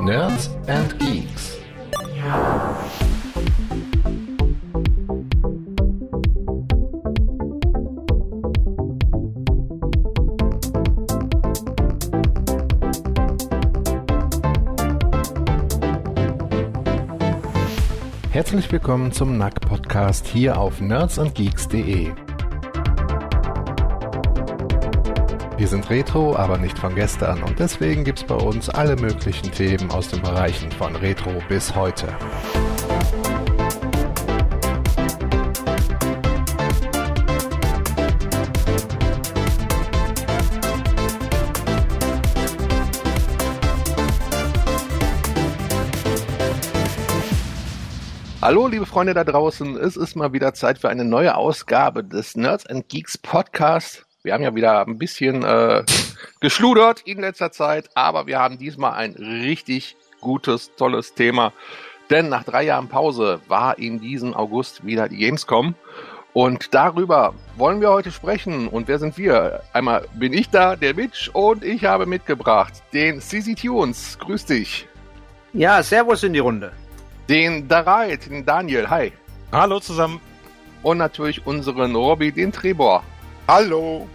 Nerds and Geeks. Herzlich willkommen zum NAC Podcast hier auf nerdsandgeeks.de. Wir sind Retro, aber nicht von gestern und deswegen gibt's bei uns alle möglichen Themen aus den Bereichen von Retro bis heute. Hallo, liebe Freunde da draußen. Es ist mal wieder Zeit für eine neue Ausgabe des Nerds and Geeks Podcast. Wir haben ja wieder ein bisschen äh, geschludert in letzter Zeit, aber wir haben diesmal ein richtig gutes, tolles Thema. Denn nach drei Jahren Pause war in diesem August wieder die Gamescom. Und darüber wollen wir heute sprechen. Und wer sind wir? Einmal bin ich da, der Mitch, und ich habe mitgebracht den CC Tunes. Grüß dich. Ja, Servus in die Runde den Dareit, den Daniel, hi. Hallo zusammen. Und natürlich unseren Robby, den Trebor. Hallo.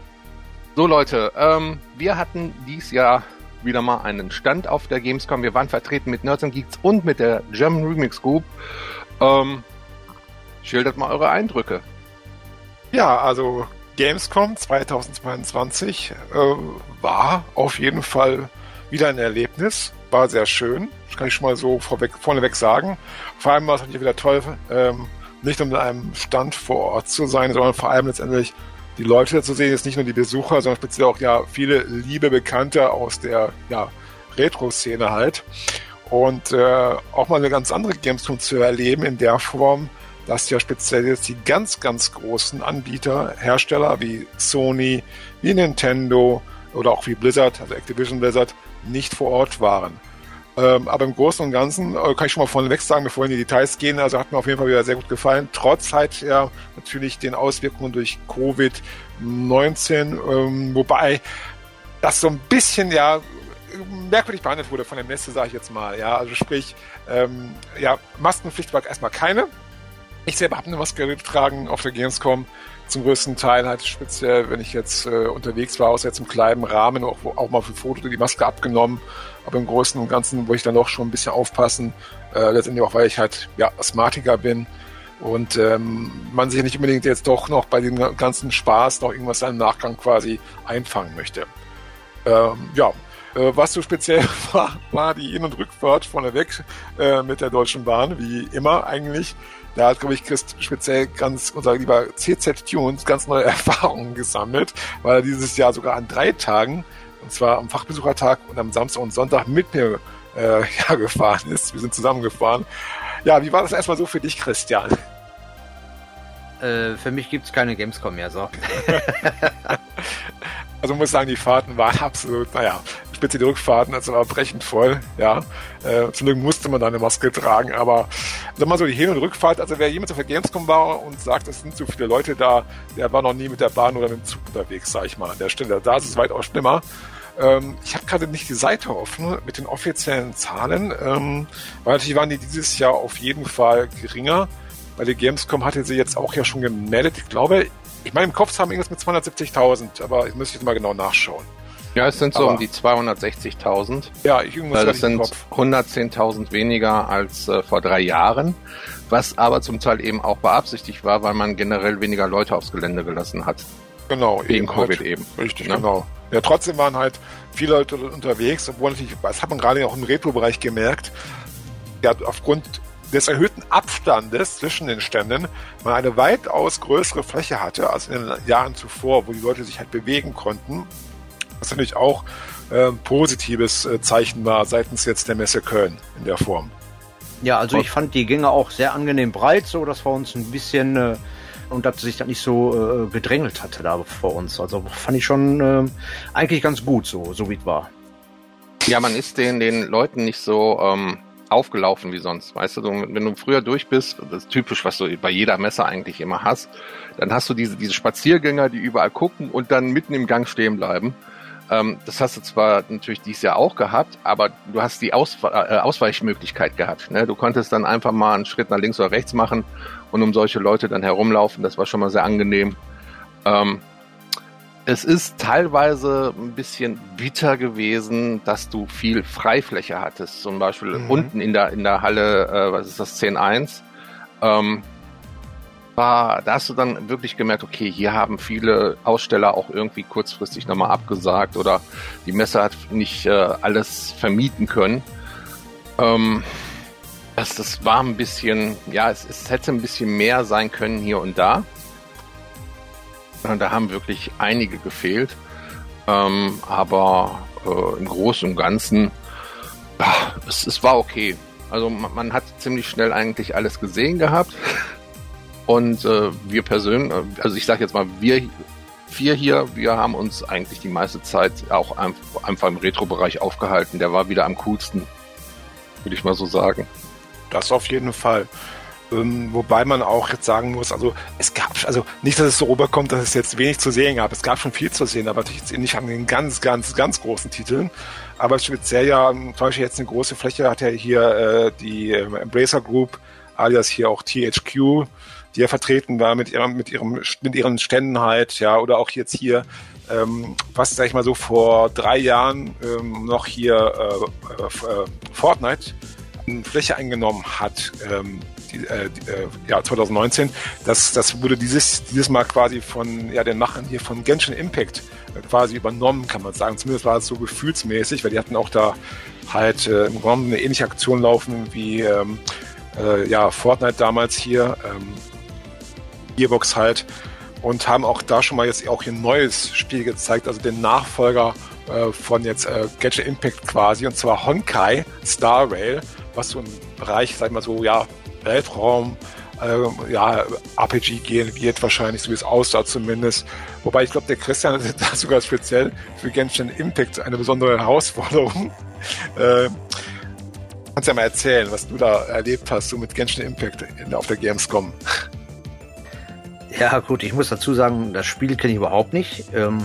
So Leute, ähm, wir hatten dies Jahr wieder mal einen Stand auf der Gamescom. Wir waren vertreten mit Nerds and Geeks und mit der German Remix Group. Ähm, schildert mal eure Eindrücke. Ja, also Gamescom 2022 äh, war auf jeden Fall wieder ein Erlebnis. War sehr schön. Das kann ich schon mal so vorweg, vorneweg sagen. Vor allem war es natürlich wieder toll, ähm, nicht nur mit einem Stand vor Ort zu sein, sondern vor allem letztendlich die Leute zu sehen, jetzt nicht nur die Besucher, sondern speziell auch ja viele liebe Bekannte aus der ja, Retro-Szene halt. Und äh, auch mal eine ganz andere Gamescom zu erleben in der Form, dass ja speziell jetzt die ganz, ganz großen Anbieter, Hersteller wie Sony, wie Nintendo oder auch wie Blizzard, also Activision Blizzard, nicht vor Ort waren. Ähm, aber im Großen und Ganzen äh, kann ich schon mal vorneweg sagen, bevor wir in die Details gehen, also hat mir auf jeden Fall wieder sehr gut gefallen. Trotz halt ja natürlich den Auswirkungen durch Covid-19, ähm, wobei das so ein bisschen ja merkwürdig behandelt wurde von der Messe, sage ich jetzt mal. Ja, also sprich, ähm, ja, Maskenpflicht war erstmal keine. Ich selber habe eine Maske getragen auf der Gamescom zum größten Teil halt speziell, wenn ich jetzt äh, unterwegs war, außer jetzt im kleinen Rahmen, auch, auch mal für Foto die Maske abgenommen. Aber im Großen und Ganzen wollte ich dann doch schon ein bisschen aufpassen. Äh, letztendlich auch, weil ich halt ja Asthmatiker bin und ähm, man sich nicht unbedingt jetzt doch noch bei dem ganzen Spaß noch irgendwas im Nachgang quasi einfangen möchte. Ähm, ja, äh, was so speziell war, war die Hin- und Rückfahrt vorneweg äh, mit der Deutschen Bahn, wie immer eigentlich. Da hat, glaube ich, Chris speziell ganz, unser lieber CZ Tunes, ganz neue Erfahrungen gesammelt, weil er dieses Jahr sogar an drei Tagen, und zwar am Fachbesuchertag und am Samstag und Sonntag mit mir äh, ja, gefahren ist. Wir sind zusammengefahren. Ja, wie war das erstmal so für dich, Christian? Äh, für mich gibt's keine Gamescom mehr, so. also muss sagen, die Fahrten waren absolut, naja, speziell die Rückfahrten, also war brechend voll, ja. Äh, zum Glück musste man da eine Maske tragen, aber sag mal so, die Hin- und Rückfahrt, also wer jemals auf der Gamescom war und sagt, es sind so viele Leute da, der war noch nie mit der Bahn oder mit dem Zug unterwegs, sag ich mal, an der Stelle. Da ist es weitaus schlimmer. Ähm, ich habe gerade nicht die Seite offen mit den offiziellen Zahlen, ähm, weil natürlich waren die dieses Jahr auf jeden Fall geringer. Bei der Gamescom hatte sie jetzt auch ja schon gemeldet. Ich glaube, ich meine, im Kopf haben irgendwas mit 270.000, aber ich muss jetzt mal genau nachschauen. Ja, es sind so aber, um die 260.000. Ja, ich irgendwas Das sind 110.000 weniger als äh, vor drei Jahren, was aber zum Teil eben auch beabsichtigt war, weil man generell weniger Leute aufs Gelände gelassen hat. Genau, wegen Covid halt. eben. Richtig, ne? genau. Ja, trotzdem waren halt viele Leute unterwegs, obwohl natürlich, das hat man gerade auch im Retro-Bereich gemerkt, ja, aufgrund des erhöhten Abstandes zwischen den Ständen man eine weitaus größere Fläche hatte als in den Jahren zuvor, wo die Leute sich halt bewegen konnten. Was natürlich auch äh, positives äh, Zeichen war seitens jetzt der Messe Köln in der Form. Ja, also ich fand die Gänge auch sehr angenehm breit, so dass wir uns ein bisschen äh, und dass sich dann nicht so äh, gedrängelt hatte da vor uns. Also fand ich schon äh, eigentlich ganz gut, so, so wie es war. Ja, man ist den, den Leuten nicht so ähm, aufgelaufen wie sonst. Weißt du, wenn du früher durch bist, das ist typisch, was du bei jeder Messe eigentlich immer hast, dann hast du diese, diese Spaziergänger, die überall gucken und dann mitten im Gang stehen bleiben. Ähm, das hast du zwar natürlich dieses Jahr auch gehabt, aber du hast die Aus äh, Ausweichmöglichkeit gehabt. Ne? Du konntest dann einfach mal einen Schritt nach links oder rechts machen und um solche Leute dann herumlaufen. Das war schon mal sehr angenehm. Ähm, es ist teilweise ein bisschen bitter gewesen, dass du viel Freifläche hattest. Zum Beispiel mhm. unten in der, in der Halle, äh, was ist das, 10.1. Ähm, war, da hast du dann wirklich gemerkt, okay, hier haben viele Aussteller auch irgendwie kurzfristig nochmal abgesagt oder die Messe hat nicht äh, alles vermieten können. Ähm, das, das war ein bisschen, ja, es, es hätte ein bisschen mehr sein können hier und da. Da haben wirklich einige gefehlt. Ähm, aber äh, im Großen und Ganzen, ach, es, es war okay. Also man, man, hat ziemlich schnell eigentlich alles gesehen gehabt. Und äh, wir persönlich, also ich sage jetzt mal, wir vier hier, wir haben uns eigentlich die meiste Zeit auch einfach im Retro-Bereich aufgehalten. Der war wieder am coolsten, würde ich mal so sagen. Das auf jeden Fall. Ähm, wobei man auch jetzt sagen muss, also es gab, also nicht, dass es so rüberkommt, dass es jetzt wenig zu sehen gab. Es gab schon viel zu sehen, aber natürlich jetzt nicht an den ganz, ganz, ganz großen Titeln. Aber speziell ja, zum Beispiel jetzt eine große Fläche hat ja hier äh, die äh, Embracer Group, alias hier auch THQ, die ja vertreten war mit ihrem, mit ihrem, mit ihren Ständen halt, ja, oder auch jetzt hier, ähm, was, sag ich mal so, vor drei Jahren ähm, noch hier äh, äh, Fortnite Fläche eingenommen hat. Ähm, die, äh, die, äh, ja, 2019. Das, das wurde dieses, dieses Mal quasi von ja, den Machern hier von Genshin Impact äh, quasi übernommen, kann man sagen. Zumindest war es so gefühlsmäßig, weil die hatten auch da halt äh, im Grunde eine ähnliche Aktion laufen wie ähm, äh, ja, Fortnite damals hier, ähm, Gearbox halt, und haben auch da schon mal jetzt auch ein neues Spiel gezeigt, also den Nachfolger äh, von jetzt äh, Genshin Impact quasi, und zwar Honkai Star Rail, was so im Bereich, sag ich mal so, ja, Weltraum, äh, ja, RPG gehen wird, wahrscheinlich, so wie es aussah zumindest. Wobei ich glaube, der Christian hat da sogar speziell für Genshin Impact eine besondere Herausforderung. Äh, kannst ja mal erzählen, was du da erlebt hast, so mit Genshin Impact auf der Gamescom. Ja, gut, ich muss dazu sagen, das Spiel kenne ich überhaupt nicht. Ähm,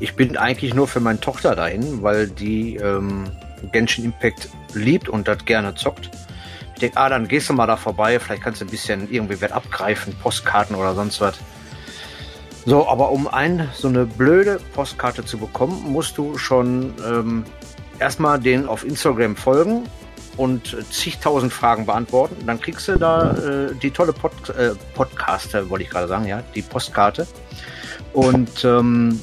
ich bin eigentlich nur für meine Tochter dahin, weil die ähm, Genshin Impact liebt und das gerne zockt. Ich denke, ah, dann gehst du mal da vorbei, vielleicht kannst du ein bisschen irgendwie was abgreifen, Postkarten oder sonst was. So, aber um ein, so eine blöde Postkarte zu bekommen, musst du schon ähm, erstmal den auf Instagram folgen und zigtausend Fragen beantworten. Dann kriegst du da äh, die tolle Pod, äh, Podcaster, wollte ich gerade sagen, ja, die Postkarte. Und ähm,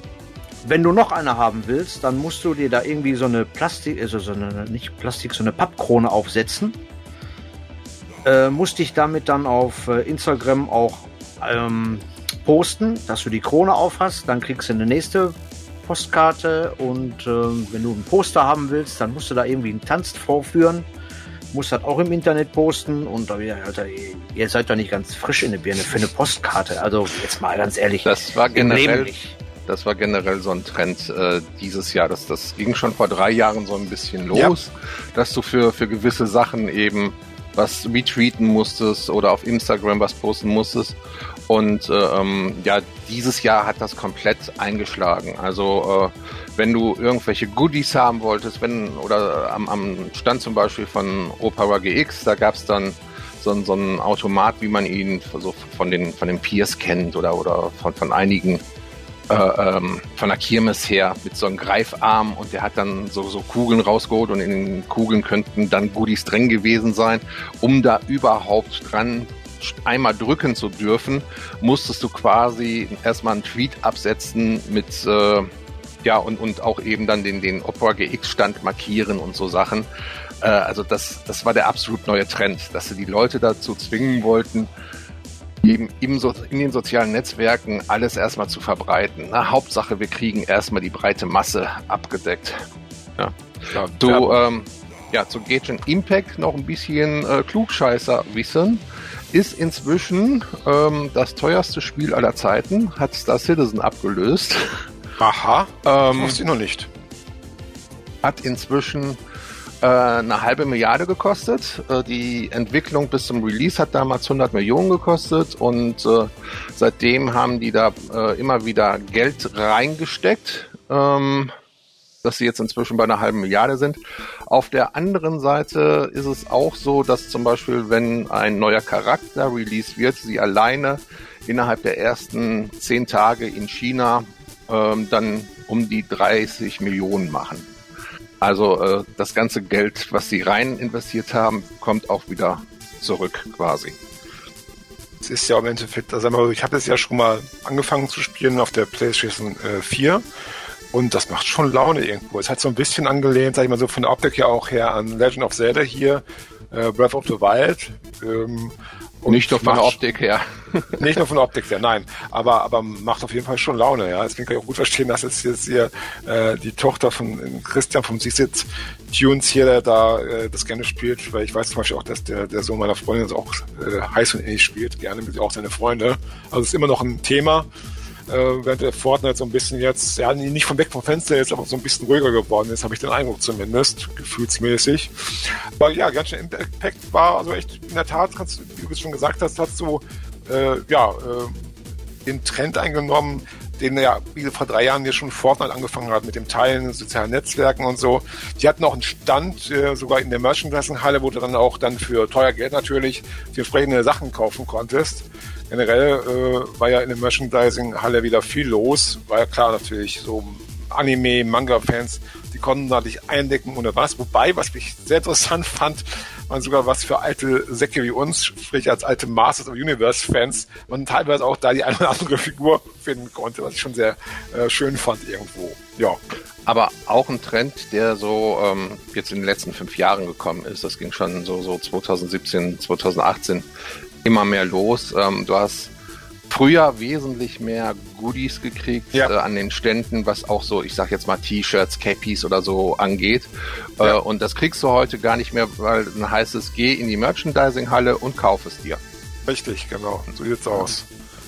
wenn du noch eine haben willst, dann musst du dir da irgendwie so eine Plastik, also so eine, nicht Plastik, so eine Pappkrone aufsetzen äh, musste ich damit dann auf äh, Instagram auch ähm, posten, dass du die Krone auf hast. Dann kriegst du eine nächste Postkarte und äh, wenn du ein Poster haben willst, dann musst du da irgendwie einen Tanz vorführen. Musst das auch im Internet posten und da wieder, Alter, ihr seid doch nicht ganz frisch in der Birne für eine Postkarte. Also jetzt mal ganz ehrlich. Das war generell, das war generell so ein Trend äh, dieses Jahr. Das, das ging schon vor drei Jahren so ein bisschen los, ja. dass du für, für gewisse Sachen eben was retweeten musstest oder auf Instagram was posten musstest. Und äh, ähm, ja, dieses Jahr hat das komplett eingeschlagen. Also äh, wenn du irgendwelche Goodies haben wolltest, wenn oder am, am Stand zum Beispiel von Opera GX, da gab's dann so, so einen Automat, wie man ihn so von den von den Peers kennt oder oder von, von einigen äh, ähm, von der Kirmes her mit so einem Greifarm und der hat dann so, so Kugeln rausgeholt und in den Kugeln könnten dann Goodies drin gewesen sein. Um da überhaupt dran einmal drücken zu dürfen, musstest du quasi erstmal einen Tweet absetzen mit äh, ja und, und auch eben dann den, den Opera GX-Stand markieren und so Sachen. Äh, also das, das war der absolut neue Trend, dass sie die Leute dazu zwingen wollten, eben im so in den sozialen Netzwerken alles erstmal zu verbreiten. Na, Hauptsache, wir kriegen erstmal die breite Masse abgedeckt. Ja. ja du, ähm, ja, zu Gagent Impact noch ein bisschen äh, Klugscheißer wissen. Ist inzwischen ähm, das teuerste Spiel aller Zeiten, hat Star Citizen abgelöst. Aha, ähm, wusste ich noch nicht. Hat inzwischen äh, eine halbe Milliarde gekostet. Äh, die Entwicklung bis zum Release hat damals 100 Millionen gekostet und äh, seitdem haben die da immer wieder Geld reingesteckt. Ähm, dass sie jetzt inzwischen bei einer halben Milliarde sind. Auf der anderen Seite ist es auch so, dass zum Beispiel, wenn ein neuer Charakter released wird, sie alleine innerhalb der ersten zehn Tage in China ähm, dann um die 30 Millionen machen. Also äh, das ganze Geld, was sie rein investiert haben, kommt auch wieder zurück quasi. Es ist ja im Endeffekt, also ich habe es ja schon mal angefangen zu spielen auf der PlayStation äh, 4 und das macht schon Laune irgendwo. Es hat so ein bisschen angelehnt, sag ich mal so von der Optik ja auch her an Legend of Zelda hier, äh, Breath of the Wild. Ähm, nicht nur von der Optik her. nicht nur von der Optik her, nein. Aber, aber macht auf jeden Fall schon Laune, ja. Deswegen kann ich auch gut verstehen, dass jetzt, jetzt hier äh, die Tochter von Christian vom Sisitz Tunes hier, der da äh, das gerne spielt, weil ich weiß zum Beispiel auch, dass der, der Sohn meiner Freundin das auch äh, heiß und ähnlich spielt, gerne mit auch seine Freunde. Also es ist immer noch ein Thema äh, während der Fortnite so ein bisschen jetzt, ja, nicht von weg vom Fenster jetzt, aber so ein bisschen ruhiger geworden ist, habe ich den Eindruck zumindest, gefühlsmäßig. Aber ja, ganz schön Impact war also echt, in der Tat, kannst, wie du es schon gesagt hast, hat so, äh, ja, äh, den Trend eingenommen, den ja wie vor drei Jahren hier schon Fortnite angefangen hat mit dem Teilen, sozialen Netzwerken und so. Die hatten auch einen Stand, äh, sogar in der Merchandising-Halle, wo du dann auch dann für teuer Geld natürlich die entsprechende Sachen kaufen konntest generell äh, war ja in der Merchandising-Halle wieder viel los. War ja klar natürlich so Anime, Manga-Fans, die konnten da nicht eindecken ohne was. Wobei, was mich sehr interessant fand, waren sogar was für alte Säcke wie uns, sprich als alte Masters of Universe-Fans, man teilweise auch da die eine oder andere Figur finden konnte, was ich schon sehr äh, schön fand irgendwo. Ja. Aber auch ein Trend, der so ähm, jetzt in den letzten fünf Jahren gekommen ist. Das ging schon so, so 2017, 2018 immer mehr los. Ähm, du hast früher wesentlich mehr Goodies gekriegt ja. äh, an den Ständen, was auch so, ich sag jetzt mal T-Shirts, Cappies oder so angeht. Äh, ja. Äh, und das kriegst du heute gar nicht mehr, weil dann heißt es, geh in die Merchandising-Halle und kauf es dir. Richtig, genau. So sieht's aus.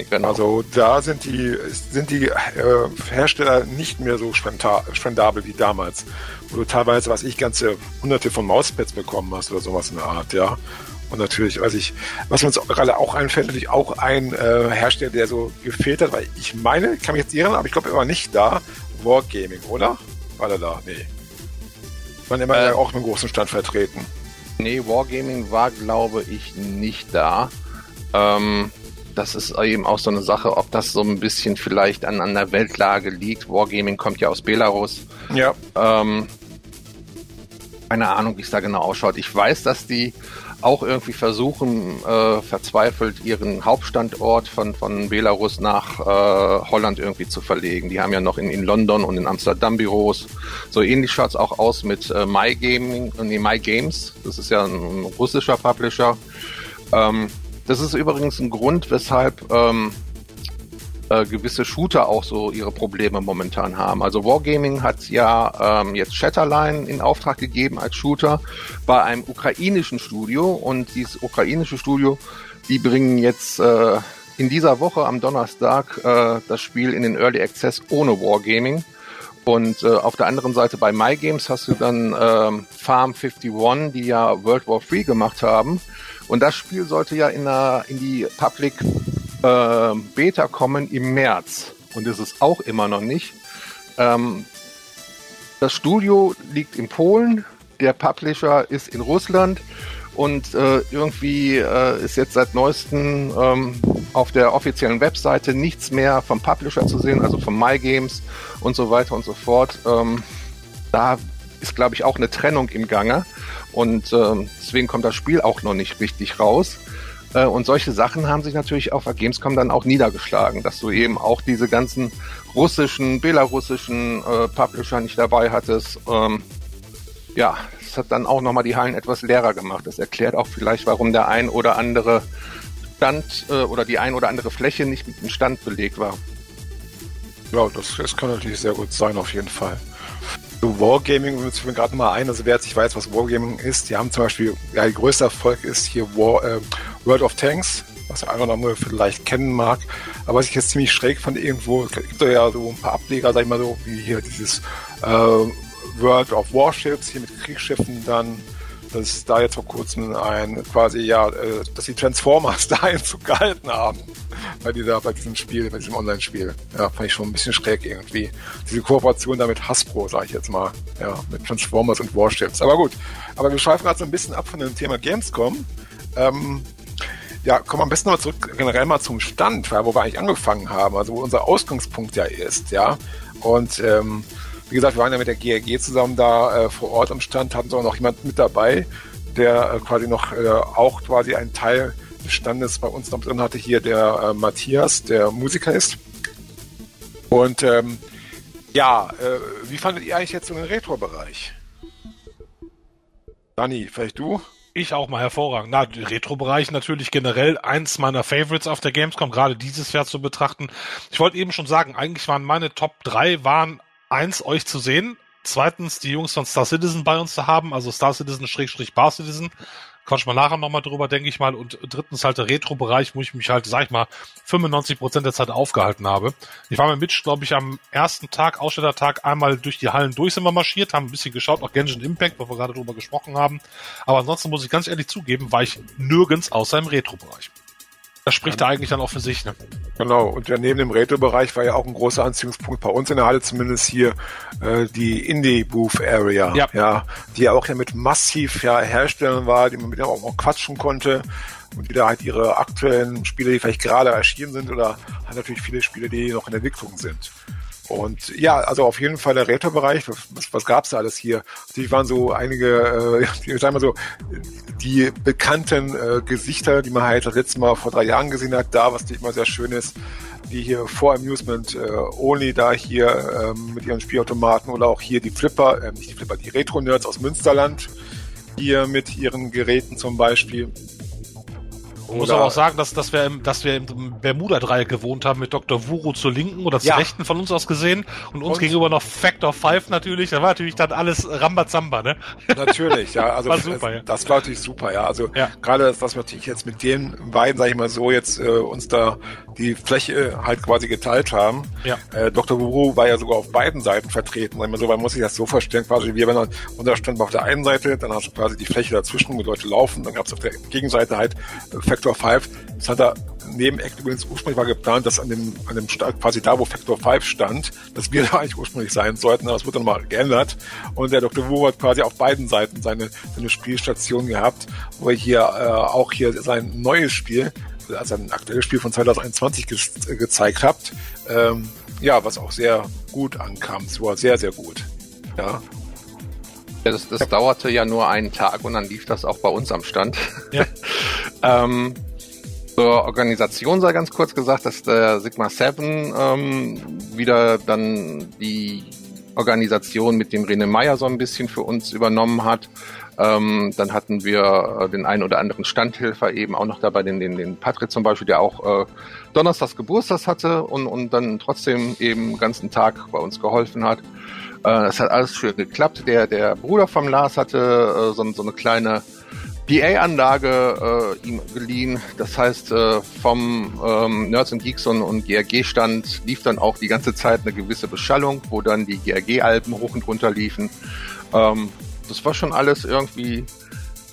Genau. Also da sind die, sind die äh, Hersteller nicht mehr so spendabel wie damals, wo du teilweise, was ich, ganze hunderte von Mauspads bekommen hast oder sowas in der Art, ja. Und natürlich, was ich, was uns gerade auch einfällt, natürlich auch ein äh, Hersteller, der so gefehlt hat, weil ich meine, ich kann mich jetzt irren, aber ich glaube, er war nicht da. Wargaming, oder? War er da? Nee. War immer äh, auch mit einem großen Stand vertreten. Nee, Wargaming war, glaube ich, nicht da. Ähm, das ist eben auch so eine Sache, ob das so ein bisschen vielleicht an, an der Weltlage liegt. Wargaming kommt ja aus Belarus. Ja. Ähm, keine Ahnung, wie es da genau ausschaut. Ich weiß, dass die auch irgendwie versuchen, äh, verzweifelt ihren Hauptstandort von, von Belarus nach äh, Holland irgendwie zu verlegen. Die haben ja noch in, in London und in Amsterdam Büros. So ähnlich schaut es auch aus mit äh, My Gaming, nee, My Games. Das ist ja ein russischer Publisher. Ähm, das ist übrigens ein Grund, weshalb ähm, äh, gewisse Shooter auch so ihre Probleme momentan haben. Also Wargaming hat ja ähm, jetzt Shatterline in Auftrag gegeben als Shooter bei einem ukrainischen Studio und dieses ukrainische Studio, die bringen jetzt äh, in dieser Woche am Donnerstag äh, das Spiel in den Early Access ohne Wargaming. Und äh, auf der anderen Seite bei MyGames hast du dann ähm, Farm 51, die ja World War 3 gemacht haben. Und das Spiel sollte ja in, der, in die Public äh, Beta kommen im März. Und ist es auch immer noch nicht. Ähm, das Studio liegt in Polen, der Publisher ist in Russland und äh, irgendwie äh, ist jetzt seit neuestem ähm, auf der offiziellen Webseite nichts mehr vom Publisher zu sehen, also von MyGames und so weiter und so fort. Ähm, da ist, glaube ich, auch eine Trennung im Gange und äh, deswegen kommt das Spiel auch noch nicht richtig raus. Äh, und solche Sachen haben sich natürlich auf der Gamescom dann auch niedergeschlagen, dass du eben auch diese ganzen russischen, belarussischen äh, Publisher nicht dabei hattest. Ähm, ja, das hat dann auch nochmal die Hallen etwas leerer gemacht. Das erklärt auch vielleicht, warum der ein oder andere Stand äh, oder die ein oder andere Fläche nicht mit dem Stand belegt war. Ja, das, das kann natürlich sehr gut sein, auf jeden Fall. So Wargaming, wir mir gerade mal ein, also wer jetzt nicht weiß, was Wargaming ist, die haben zum Beispiel, ja, der größte Erfolg ist hier War, äh, World of Tanks, was der eine oder vielleicht kennen mag. Aber was ich jetzt ziemlich schräg fand irgendwo, es gibt ja so ein paar Ableger, sag ich mal so, wie hier dieses äh, World of Warships, hier mit Kriegsschiffen dann, dass da jetzt vor kurzem ein quasi, ja, äh, dass die Transformers da Einzug gehalten haben. bei dieser, bei diesem Spiel, bei diesem Online-Spiel. Ja, fand ich schon ein bisschen schräg irgendwie. Diese Kooperation da mit Hasbro, sage ich jetzt mal. Ja, mit Transformers und Warships. Aber gut. Aber wir schweifen gerade so ein bisschen ab von dem Thema Gamescom. Ähm, ja, kommen wir am besten mal zurück generell mal zum Stand, wo wir eigentlich angefangen haben, also wo unser Ausgangspunkt ja ist, ja. Und ähm, wie gesagt, wir waren ja mit der GRG zusammen da äh, vor Ort am Stand, hatten so noch jemand mit dabei, der äh, quasi noch äh, auch quasi einen Teil des Standes bei uns noch drin hatte, hier der äh, Matthias, der Musiker ist. Und ähm, ja, äh, wie fandet ihr eigentlich jetzt so den Retro-Bereich? Dani, vielleicht du? Ich auch mal hervorragend. Na, Retro-Bereich natürlich generell eins meiner Favorites auf der Gamescom, gerade dieses Jahr zu betrachten. Ich wollte eben schon sagen, eigentlich waren meine Top 3 waren eins, euch zu sehen. Zweitens, die Jungs von Star Citizen bei uns zu haben, also Star Citizen Schrägstrich Bar Citizen. Quatsch mal nachher nochmal drüber, denke ich mal. Und drittens halt der Retro-Bereich, wo ich mich halt, sag ich mal, 95 Prozent der Zeit aufgehalten habe. Ich war mit Mitch, glaube ich, am ersten Tag, Ausstellertag, einmal durch die Hallen durch sind wir marschiert, haben ein bisschen geschaut, auch Genshin Impact, wo wir gerade drüber gesprochen haben. Aber ansonsten muss ich ganz ehrlich zugeben, war ich nirgends außer im Retro-Bereich. Das spricht ja. da eigentlich dann auch für sich, ne? Genau, und ja, neben dem Retro-Bereich war ja auch ein großer Anziehungspunkt bei uns in der Halle zumindest hier äh, die Indie-Booth-Area, ja. ja, die ja auch ja mit massiv ja, Herstellern war, die man mit denen auch, auch quatschen konnte und die da halt ihre aktuellen Spiele, die vielleicht gerade erschienen sind oder halt natürlich viele Spiele, die noch in Entwicklung sind. Und ja, also auf jeden Fall der Retro-Bereich. Was, was gab's da alles hier? Natürlich waren so einige, äh, sagen wir so, die bekannten äh, Gesichter, die man halt das letzte Mal vor drei Jahren gesehen hat, da, was natürlich immer sehr schön ist, die hier vor Amusement äh, Only da hier ähm, mit ihren Spielautomaten oder auch hier die Flipper, äh, nicht die Flipper, die Retro-Nerds aus Münsterland, hier mit ihren Geräten zum Beispiel. Ich muss aber auch sagen, dass, dass, wir im, dass wir im Bermuda-Dreieck gewohnt haben mit Dr. Wuro zur Linken oder zur ja. Rechten von uns aus gesehen und uns und? gegenüber noch Factor 5 natürlich. Da war natürlich dann alles Rambazamba, ne? Natürlich, ja. Also war super, ja. das war natürlich super, ja. Also ja. gerade das, was wir natürlich jetzt mit den beiden, sag ich mal so, jetzt äh, uns da die Fläche halt quasi geteilt haben. Ja. Äh, Dr. Wuro war ja sogar auf beiden Seiten vertreten. Sag ich mal so, man muss sich das so verstehen, quasi wir, wenn unser Stand war auf der einen Seite, dann hast du quasi die Fläche dazwischen, wo Leute laufen, dann gab es auf der Gegenseite halt äh, Factor 5. Das hat er neben Act übrigens ursprünglich war geplant, dass an dem, an dem Stand, quasi da, wo Factor 5 stand, dass wir da eigentlich ursprünglich sein sollten, aber das wurde dann mal geändert. Und der Dr. Wu hat quasi auf beiden Seiten seine, seine Spielstation gehabt, wo er hier äh, auch hier sein neues Spiel, also ein aktuelles Spiel von 2021 ge gezeigt habt. Ähm, ja, was auch sehr gut ankam. Es war sehr, sehr gut. Ja, ja, das, das dauerte ja nur einen Tag und dann lief das auch bei uns am Stand. Ja. ähm, zur Organisation sei ganz kurz gesagt, dass der Sigma 7 ähm, wieder dann die Organisation mit dem René Meyer so ein bisschen für uns übernommen hat. Ähm, dann hatten wir äh, den einen oder anderen Standhelfer eben auch noch dabei, den, den, den Patrick zum Beispiel, der auch äh, Donnerstags Geburtstags hatte und, und dann trotzdem eben den ganzen Tag bei uns geholfen hat. Äh, es hat alles schön geklappt. Der, der Bruder vom Lars hatte äh, so, so eine kleine PA-Anlage äh, ihm geliehen. Das heißt, äh, vom ähm, Nerds and Geeks und, und GRG-Stand lief dann auch die ganze Zeit eine gewisse Beschallung, wo dann die GRG-Alben hoch und runter liefen. Ähm, das war schon alles irgendwie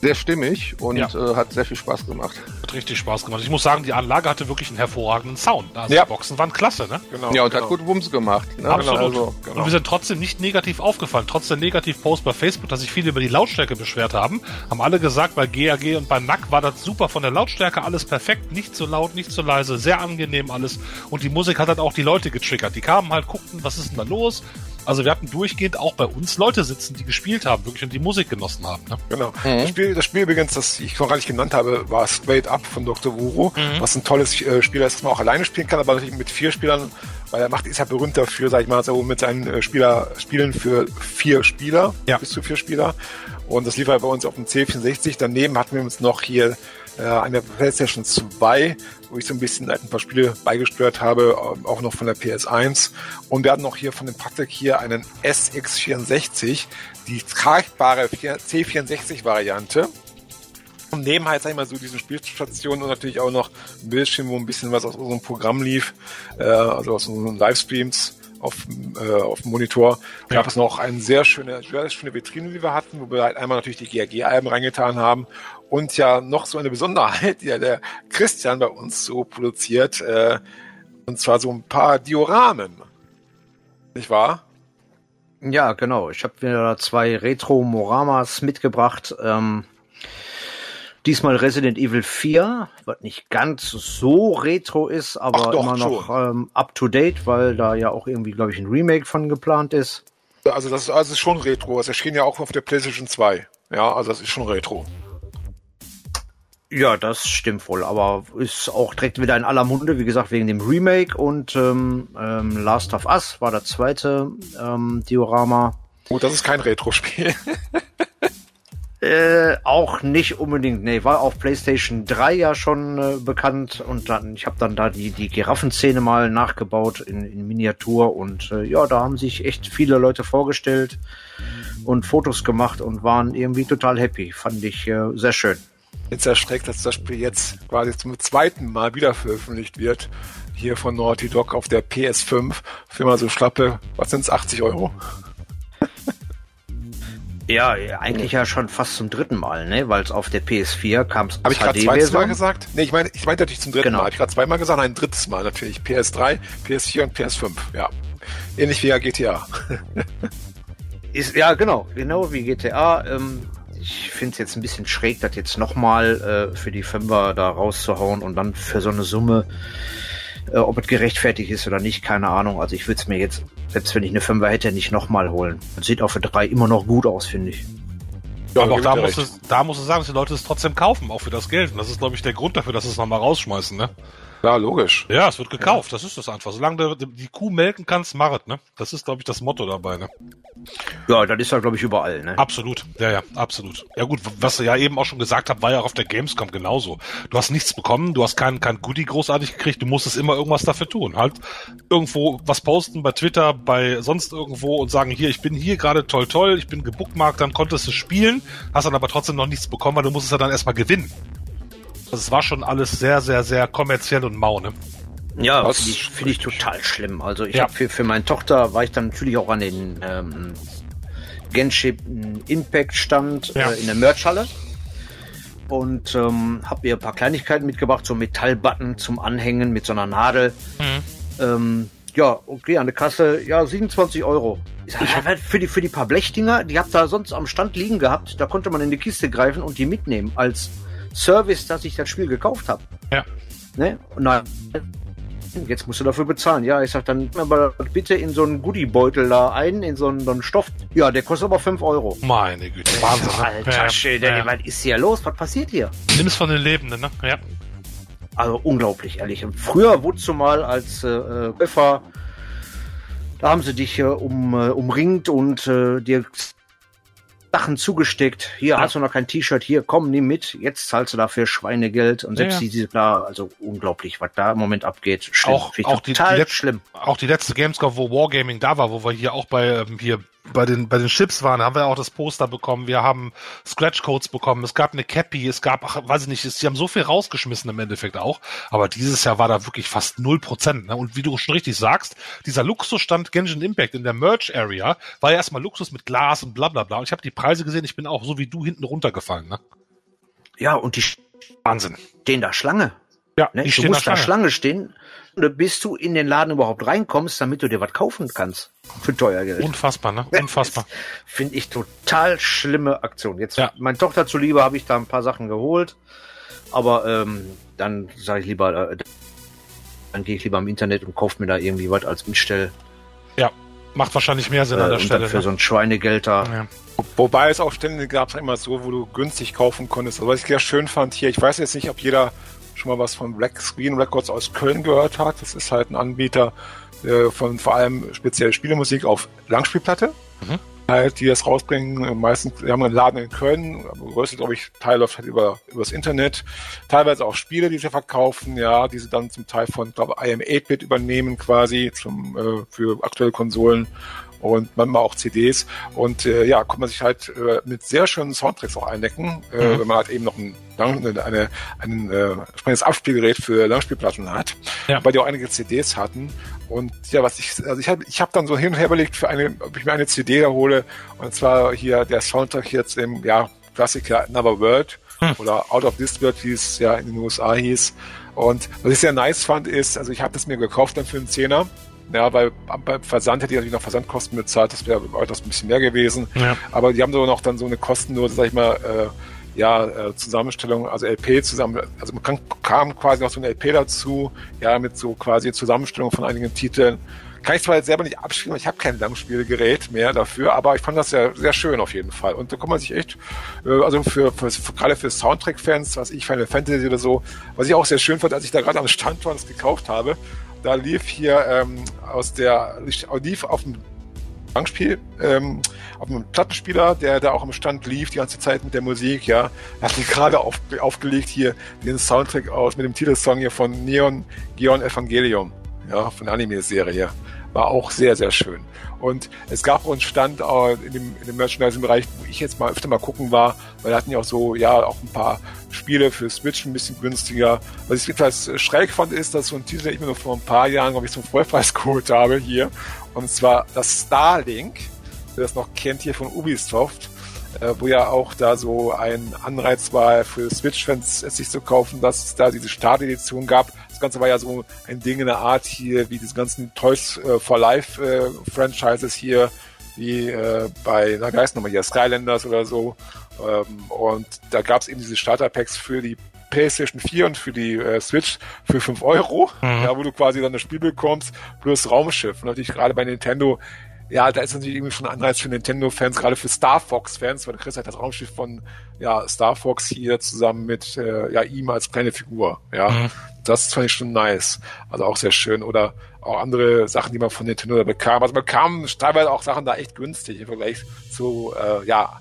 sehr stimmig und ja. äh, hat sehr viel Spaß gemacht. Hat richtig Spaß gemacht. Ich muss sagen, die Anlage hatte wirklich einen hervorragenden Sound. Also ja. die Boxen waren klasse, ne? Genau. Ja, und genau. hat gut Wumms gemacht. Ne? Absolut. Also, genau. Und wir sind trotzdem nicht negativ aufgefallen. Trotz der Negativ-Post bei Facebook, dass sich viele über die Lautstärke beschwert haben, haben alle gesagt, bei GAG und bei NAC war das super von der Lautstärke, alles perfekt, nicht zu laut, nicht zu leise, sehr angenehm alles. Und die Musik hat halt auch die Leute getriggert. Die kamen halt, guckten, was ist denn da los? Also wir hatten durchgehend auch bei uns Leute sitzen, die gespielt haben, wirklich und die Musik genossen haben. Ne? Genau. Mhm. Das, Spiel, das Spiel übrigens, das ich noch gar nicht genannt habe, war Straight Up von Dr. Wuro, mhm. was ein tolles äh, Spiel ist, das man auch alleine spielen kann, aber natürlich mit vier Spielern, weil er macht, ist ja berühmt dafür, sag ich mal, so mit seinen äh, Spieler, Spielen für vier Spieler, ja. bis zu vier Spieler. Und das lief halt bei uns auf dem C64. Daneben hatten wir uns noch hier äh, eine PlayStation 2, wo ich so ein bisschen ein paar Spiele beigesteuert habe, ähm, auch noch von der PS1. Und wir hatten noch hier von dem Patrick hier einen SX64, die tragbare C64-Variante. Und neben halt, sag ich mal, so diesen Spielstationen und natürlich auch noch ein Bildschirm, wo ein bisschen was aus unserem Programm lief, äh, also aus unseren Livestreams auf, äh, auf dem Monitor. Ja. Gab es noch eine sehr schöne, sehr schöne Vitrine, die wir hatten, wo wir halt einmal natürlich die GRG-Alben reingetan haben und ja noch so eine Besonderheit, die ja der Christian bei uns so produziert, äh, und zwar so ein paar Dioramen. Nicht wahr? Ja, genau. Ich habe wieder zwei Retro-Moramas mitgebracht. Ähm, diesmal Resident Evil 4, was nicht ganz so retro ist, aber doch, immer noch ähm, up-to-date, weil da ja auch irgendwie, glaube ich, ein Remake von geplant ist. Also das ist, also ist schon retro. Es erschien ja auch auf der PlayStation 2. Ja, also das ist schon retro. Ja, das stimmt wohl, aber ist auch direkt wieder in aller Munde, wie gesagt, wegen dem Remake und ähm, ähm, Last of Us war der zweite ähm, Diorama. Oh, das ist kein Retro-Spiel. äh, auch nicht unbedingt, nee, war auf PlayStation 3 ja schon äh, bekannt und dann, ich habe dann da die, die Giraffenszene mal nachgebaut in, in Miniatur und äh, ja, da haben sich echt viele Leute vorgestellt und Fotos gemacht und waren irgendwie total happy. Fand ich äh, sehr schön jetzt erschreckt, dass das Spiel jetzt quasi zum zweiten Mal wieder veröffentlicht wird. Hier von Naughty Dog auf der PS5 für mal so schlappe, was sind es, 80 Euro? Ja, eigentlich ja schon fast zum dritten Mal, ne? Weil es auf der PS4 kam es Habe ich gerade zweimal gesagt? Nee, ich meine ich meine natürlich zum dritten genau. Mal. Habe ich gerade zweimal gesagt? Nein, ein drittes Mal natürlich. PS3, PS4 und PS5, ja. Ähnlich wie ja GTA. Ist, ja, genau. Genau wie GTA. Ähm, ich finde es jetzt ein bisschen schräg, das jetzt nochmal äh, für die Fünfer da rauszuhauen und dann für so eine Summe, äh, ob es gerechtfertigt ist oder nicht, keine Ahnung. Also ich würde es mir jetzt, selbst wenn ich eine Fünfer hätte, nicht nochmal holen. Das sieht auch für drei immer noch gut aus, finde ich. Ja, aber auch da musst, du, da musst du sagen, dass die Leute es trotzdem kaufen, auch für das Geld. Und das ist, glaube ich, der Grund dafür, dass sie es nochmal rausschmeißen, ne? Ja, logisch. Ja, es wird gekauft, ja. das ist das einfach. Solange du die Kuh melken kannst, machet, ne? Das ist, glaube ich, das Motto dabei, ne? Ja, das ist ja, glaube ich, überall, ne? Absolut, ja, ja, absolut. Ja gut, was du ja eben auch schon gesagt habt, war ja auch auf der Gamescom genauso. Du hast nichts bekommen, du hast kein, kein Goodie großartig gekriegt, du musstest immer irgendwas dafür tun. Halt irgendwo was posten bei Twitter, bei sonst irgendwo und sagen, hier, ich bin hier gerade toll, toll, ich bin gebookmarkt, dann konntest du spielen, hast dann aber trotzdem noch nichts bekommen, weil du musstest ja dann erstmal gewinnen. Also es war schon alles sehr, sehr, sehr kommerziell und mau, ne? Ja, finde ich, find ich total schlimm. Also ich ja. habe für, für meine Tochter war ich dann natürlich auch an den ähm, Genshin Impact Stand ja. äh, in der Merchhalle und ähm, habe ihr ein paar Kleinigkeiten mitgebracht, so Metallbutton zum Anhängen mit so einer Nadel. Mhm. Ähm, ja, okay, an der Kasse, ja, 27 Euro. Ich sag, für die, für die paar Blechdinger, die habt ihr sonst am Stand liegen gehabt, da konnte man in die Kiste greifen und die mitnehmen als Service, dass ich das Spiel gekauft habe. Ja. Ne? Na, jetzt musst du dafür bezahlen. Ja, ich sag dann aber bitte in so einen Goodiebeutel da ein, in so einen, so einen Stoff. Ja, der kostet aber 5 Euro. Meine Güte, Wahnsinn. Ne? Alter ja, Schilder, ja. was ist hier los? Was passiert hier? Nimm es von den Lebenden, ne? Ja. Also unglaublich, ehrlich. Früher wurdest du mal als äh, Käufer, da haben sie dich äh, um, äh, umringt und äh, dir Sachen zugesteckt. Hier ja. hast du noch kein T-Shirt, hier komm, nimm mit. Jetzt zahlst du dafür Schweinegeld und selbst ja, ja. diese da, also unglaublich, was da im Moment abgeht. Schlimm. Auch, auch total die, die schlimm. Auch die letzte Gamescom, wo Wargaming da war, wo wir hier auch bei ähm, hier bei den, bei den Chips waren, haben wir auch das Poster bekommen, wir haben Scratch-Codes bekommen, es gab eine Cappy, es gab, ach, weiß ich nicht, sie haben so viel rausgeschmissen im Endeffekt auch, aber dieses Jahr war da wirklich fast null Prozent. Ne? Und wie du schon richtig sagst, dieser Luxusstand Genshin Impact in der Merch-Area war ja erstmal Luxus mit Glas und bla bla bla. Und ich habe die Preise gesehen, ich bin auch so wie du hinten runtergefallen. Ne? Ja, und die Wahnsinn. Stehen da Schlange. Ja, ne? du musst da Schlange. Schlange stehen bis du in den Laden überhaupt reinkommst, damit du dir was kaufen kannst. Für teuer Geld. Unfassbar, ne? Unfassbar. Finde ich total schlimme Aktion. Jetzt, ja. meine Tochter zuliebe, habe ich da ein paar Sachen geholt. Aber ähm, dann sage ich lieber, äh, dann gehe ich lieber im Internet und kaufe mir da irgendwie was als Instell. Ja, macht wahrscheinlich mehr Sinn äh, an der Stelle. für ne? so ein Schweinegeld da. Ja. Wobei es auch Stände gab es immer so, wo du günstig kaufen konntest. Also was ich sehr schön fand hier, ich weiß jetzt nicht, ob jeder schon mal was von Black Screen Records aus Köln gehört hat. Das ist halt ein Anbieter äh, von vor allem speziell Spielemusik auf Langspielplatte. Mhm. Halt, die das rausbringen. Meistens, wir haben einen Laden in Köln, größte, glaube ich, Teil läuft halt über, übers Internet. Teilweise auch Spiele, die sie verkaufen, ja, die sie dann zum Teil von, glaube ich, IM8-Bit übernehmen quasi zum, äh, für aktuelle Konsolen und manchmal auch CDs. Und äh, ja, kann man sich halt äh, mit sehr schönen Soundtracks auch eindecken, äh, mhm. wenn man halt eben noch ein eine, eine, ein äh, spannendes Abspielgerät für Langspielplatten hat, ja. weil die auch einige CDs hatten. Und ja, was ich, also ich habe ich hab dann so hin und her überlegt, für eine, ob ich mir eine CD da hole. Und zwar hier der Soundtrack zu dem ja, Klassiker Another World hm. oder Out of This World, wie es ja in den USA hieß. Und was ich sehr nice fand, ist, also ich habe das mir gekauft dann für einen Zehner. Ja, weil beim Versand hätte ich natürlich noch Versandkosten bezahlt, das wäre etwas ein bisschen mehr gewesen. Ja. Aber die haben so noch dann so eine kostenlose, sag ich mal, äh, ja, äh, Zusammenstellung, also LP zusammen, also man kann, kam quasi noch so ein LP dazu, ja, mit so quasi Zusammenstellung von einigen Titeln. Kann ich zwar jetzt selber nicht abspielen, weil ich habe kein Langspielgerät mehr dafür, aber ich fand das ja sehr schön auf jeden Fall. Und da kann man sich echt, äh, also für, für, für gerade für Soundtrack-Fans, was ich Final Fantasy oder so, was ich auch sehr schön fand, als ich da gerade am Stand war und es gekauft habe, da lief hier ähm, aus der lief auf dem Bankspiel, ähm, auf einem Plattenspieler, der da auch im Stand lief die ganze Zeit mit der Musik, ja. Er hat gerade auf, aufgelegt hier den Soundtrack aus mit dem Titelsong hier von Neon Geon Evangelium, ja, von der Anime-Serie. War auch sehr, sehr schön. Und es gab einen Stand äh, in dem, in dem Merchandising-Bereich, wo ich jetzt mal öfter mal gucken war, weil da hatten ja auch so, ja, auch ein paar Spiele für Switch ein bisschen günstiger. Was ich etwas schräg fand, ist, dass so ein Titel, den ich mir noch vor ein paar Jahren, glaube ich, zum Vollpreis geholt habe hier. Und zwar das Starlink, wer das noch kennt hier von Ubisoft, äh, wo ja auch da so ein Anreiz war für Switch-Fans, es sich zu kaufen, dass es da diese Startedition gab. Ganze war ja so ein Ding in der Art hier, wie diese ganzen Toys äh, for Life äh, Franchises hier, wie äh, bei, na Geist nochmal hier, Skylanders oder so. Ähm, und da gab es eben diese Starter-Packs für die PlayStation 4 und für die äh, Switch für 5 Euro, mhm. ja, wo du quasi dann das Spiel bekommst, plus Raumschiff. Und natürlich gerade bei Nintendo, ja, da ist natürlich irgendwie schon ein Anreiz für Nintendo-Fans, gerade für Star Fox-Fans, weil du kriegst halt das Raumschiff von ja, Star Fox hier zusammen mit äh, ja, ihm als kleine Figur. Ja, mhm. Das fand ich schon nice. Also auch sehr schön. Oder auch andere Sachen, die man von Nintendo bekam. Also man bekam teilweise auch Sachen da echt günstig im Vergleich zu äh, ja,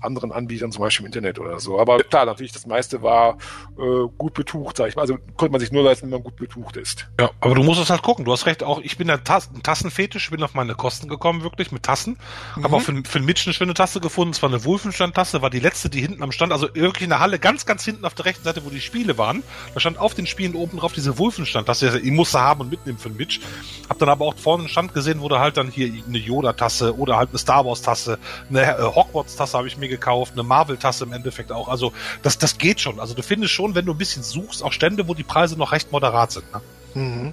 anderen Anbietern, zum Beispiel im Internet oder so. Aber klar, natürlich, das meiste war äh, gut betucht, sag ich mal. Also konnte man sich nur leisten, wenn man gut betucht ist. Ja, aber du musst es halt gucken. Du hast recht, auch ich bin ein Tas Tassenfetisch, bin auf meine Kosten gekommen, wirklich, mit Tassen. Mhm. Habe auch für, für Mitch eine schöne Tasse gefunden. Es war eine Wolfenstand-Tasse, war die letzte, die hinten am Stand, also wirklich in der Halle, ganz, ganz hinten auf der rechten Seite, wo die Spiele waren. Da stand auf den Spielen oben drauf diese Wolfenstand-Tasse. Ich musste haben und mitnehmen für Mitch. Hab dann aber auch vorne einen Stand gesehen, wo da halt dann hier eine Yoda-Tasse oder halt eine Star Wars-Tasse, eine äh, Hogwarts-Tasse habe ich mir gekauft, eine Marvel-Tasse im Endeffekt auch. Also das, das geht schon. Also du findest schon, wenn du ein bisschen suchst, auch Stände, wo die Preise noch recht moderat sind. Ne? Mhm.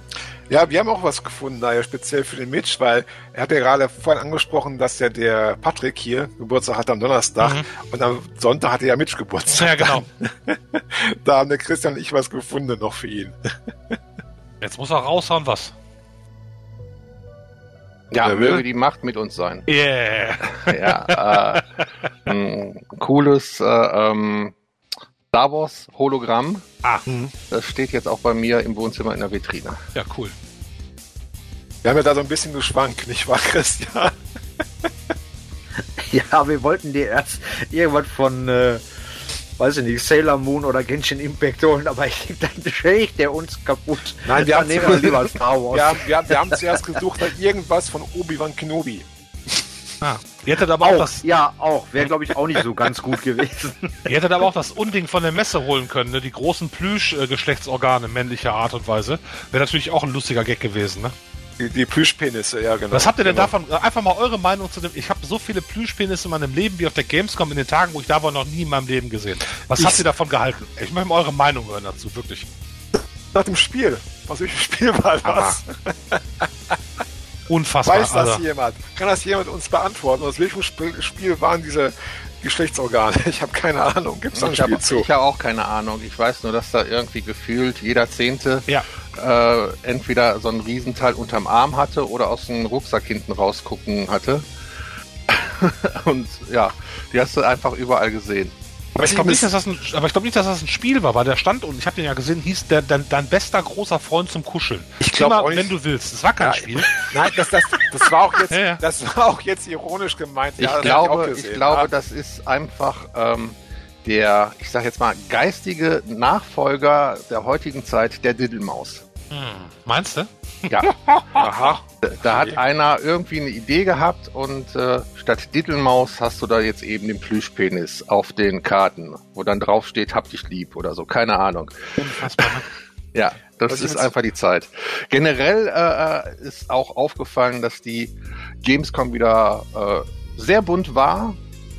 Ja, wir haben auch was gefunden, daher speziell für den Mitch, weil er hat ja gerade vorhin angesprochen, dass ja der Patrick hier Geburtstag hat am Donnerstag mhm. und am Sonntag hatte ja Mitch Geburtstag. Ja, genau. da haben der Christian und ich was gefunden noch für ihn. Jetzt muss er raushauen, was? Ja, möge die Macht mit uns sein. Yeah. Ja, äh, ein cooles äh, ähm, Star Wars Hologramm. Ah. Das steht jetzt auch bei mir im Wohnzimmer in der Vitrine. Ja, cool. Wir haben ja da so ein bisschen geschwankt, nicht wahr, Christian? ja, wir wollten dir erst irgendwas von äh, weiß ich nicht, Sailor Moon oder Genshin Impact holen, aber ich denke, dann schlägt der uns kaputt. Nein, wir haben, wir lieber Star Wars. Wir haben, wir, haben, wir haben zuerst gesucht nach irgendwas von Obi-Wan Kenobi. Ah, ihr hättet aber auch, auch das. Ja, auch. Wäre, glaube ich, auch nicht so ganz gut gewesen. ihr hättet aber auch das Unding von der Messe holen können, ne? Die großen Plüsch-Geschlechtsorgane männlicher Art und Weise. Wäre natürlich auch ein lustiger Gag gewesen, ne? Die, die Plüschpenisse, ja, genau. Was habt ihr denn genau. davon? Äh, einfach mal eure Meinung zu dem. Ich habe so viele Plüschpenisse in meinem Leben wie auf der Gamescom in den Tagen, wo ich da war, noch nie in meinem Leben gesehen. Was ich habt ihr davon gehalten? Ich möchte mal eure Meinung hören dazu, wirklich. Nach dem Spiel. Was für ein Spiel war das? Unfassbar. Weiß das also. jemand? Kann das jemand uns beantworten? Aus welchem Spiel waren diese Geschlechtsorgane. Ich habe keine Ahnung. Gibt es da ein Spiel hab, zu? Ich habe auch keine Ahnung. Ich weiß nur, dass da irgendwie gefühlt jeder Zehnte ja. Äh, entweder so ein Riesenteil unterm Arm hatte oder aus dem Rucksack hinten rausgucken hatte. Und ja, die hast du einfach überall gesehen. Aber ich glaube nicht, dass das ein, aber ich glaube nicht, dass das ein Spiel war, weil der stand und ich habe den ja gesehen, hieß der dein, dein bester großer Freund zum Kuscheln. Ich glaube, wenn du willst. Das war kein ja, Spiel. Nein, das, das, das war auch jetzt, ja, ja. das war auch jetzt ironisch gemeint. Ich glaube, ich, ich glaube, das ist einfach ähm, der, ich sag jetzt mal, geistige Nachfolger der heutigen Zeit der Diddlemaus. Hm. Meinst du? Ja. Aha. Da hat einer irgendwie eine Idee gehabt und äh, statt Dittelmaus hast du da jetzt eben den Plüschpenis auf den Karten, wo dann drauf steht, hab dich lieb oder so. Keine Ahnung. Unfassbar. Ne? Ja, das Was ist einfach die Zeit. Generell äh, äh, ist auch aufgefallen, dass die Gamescom wieder äh, sehr bunt war.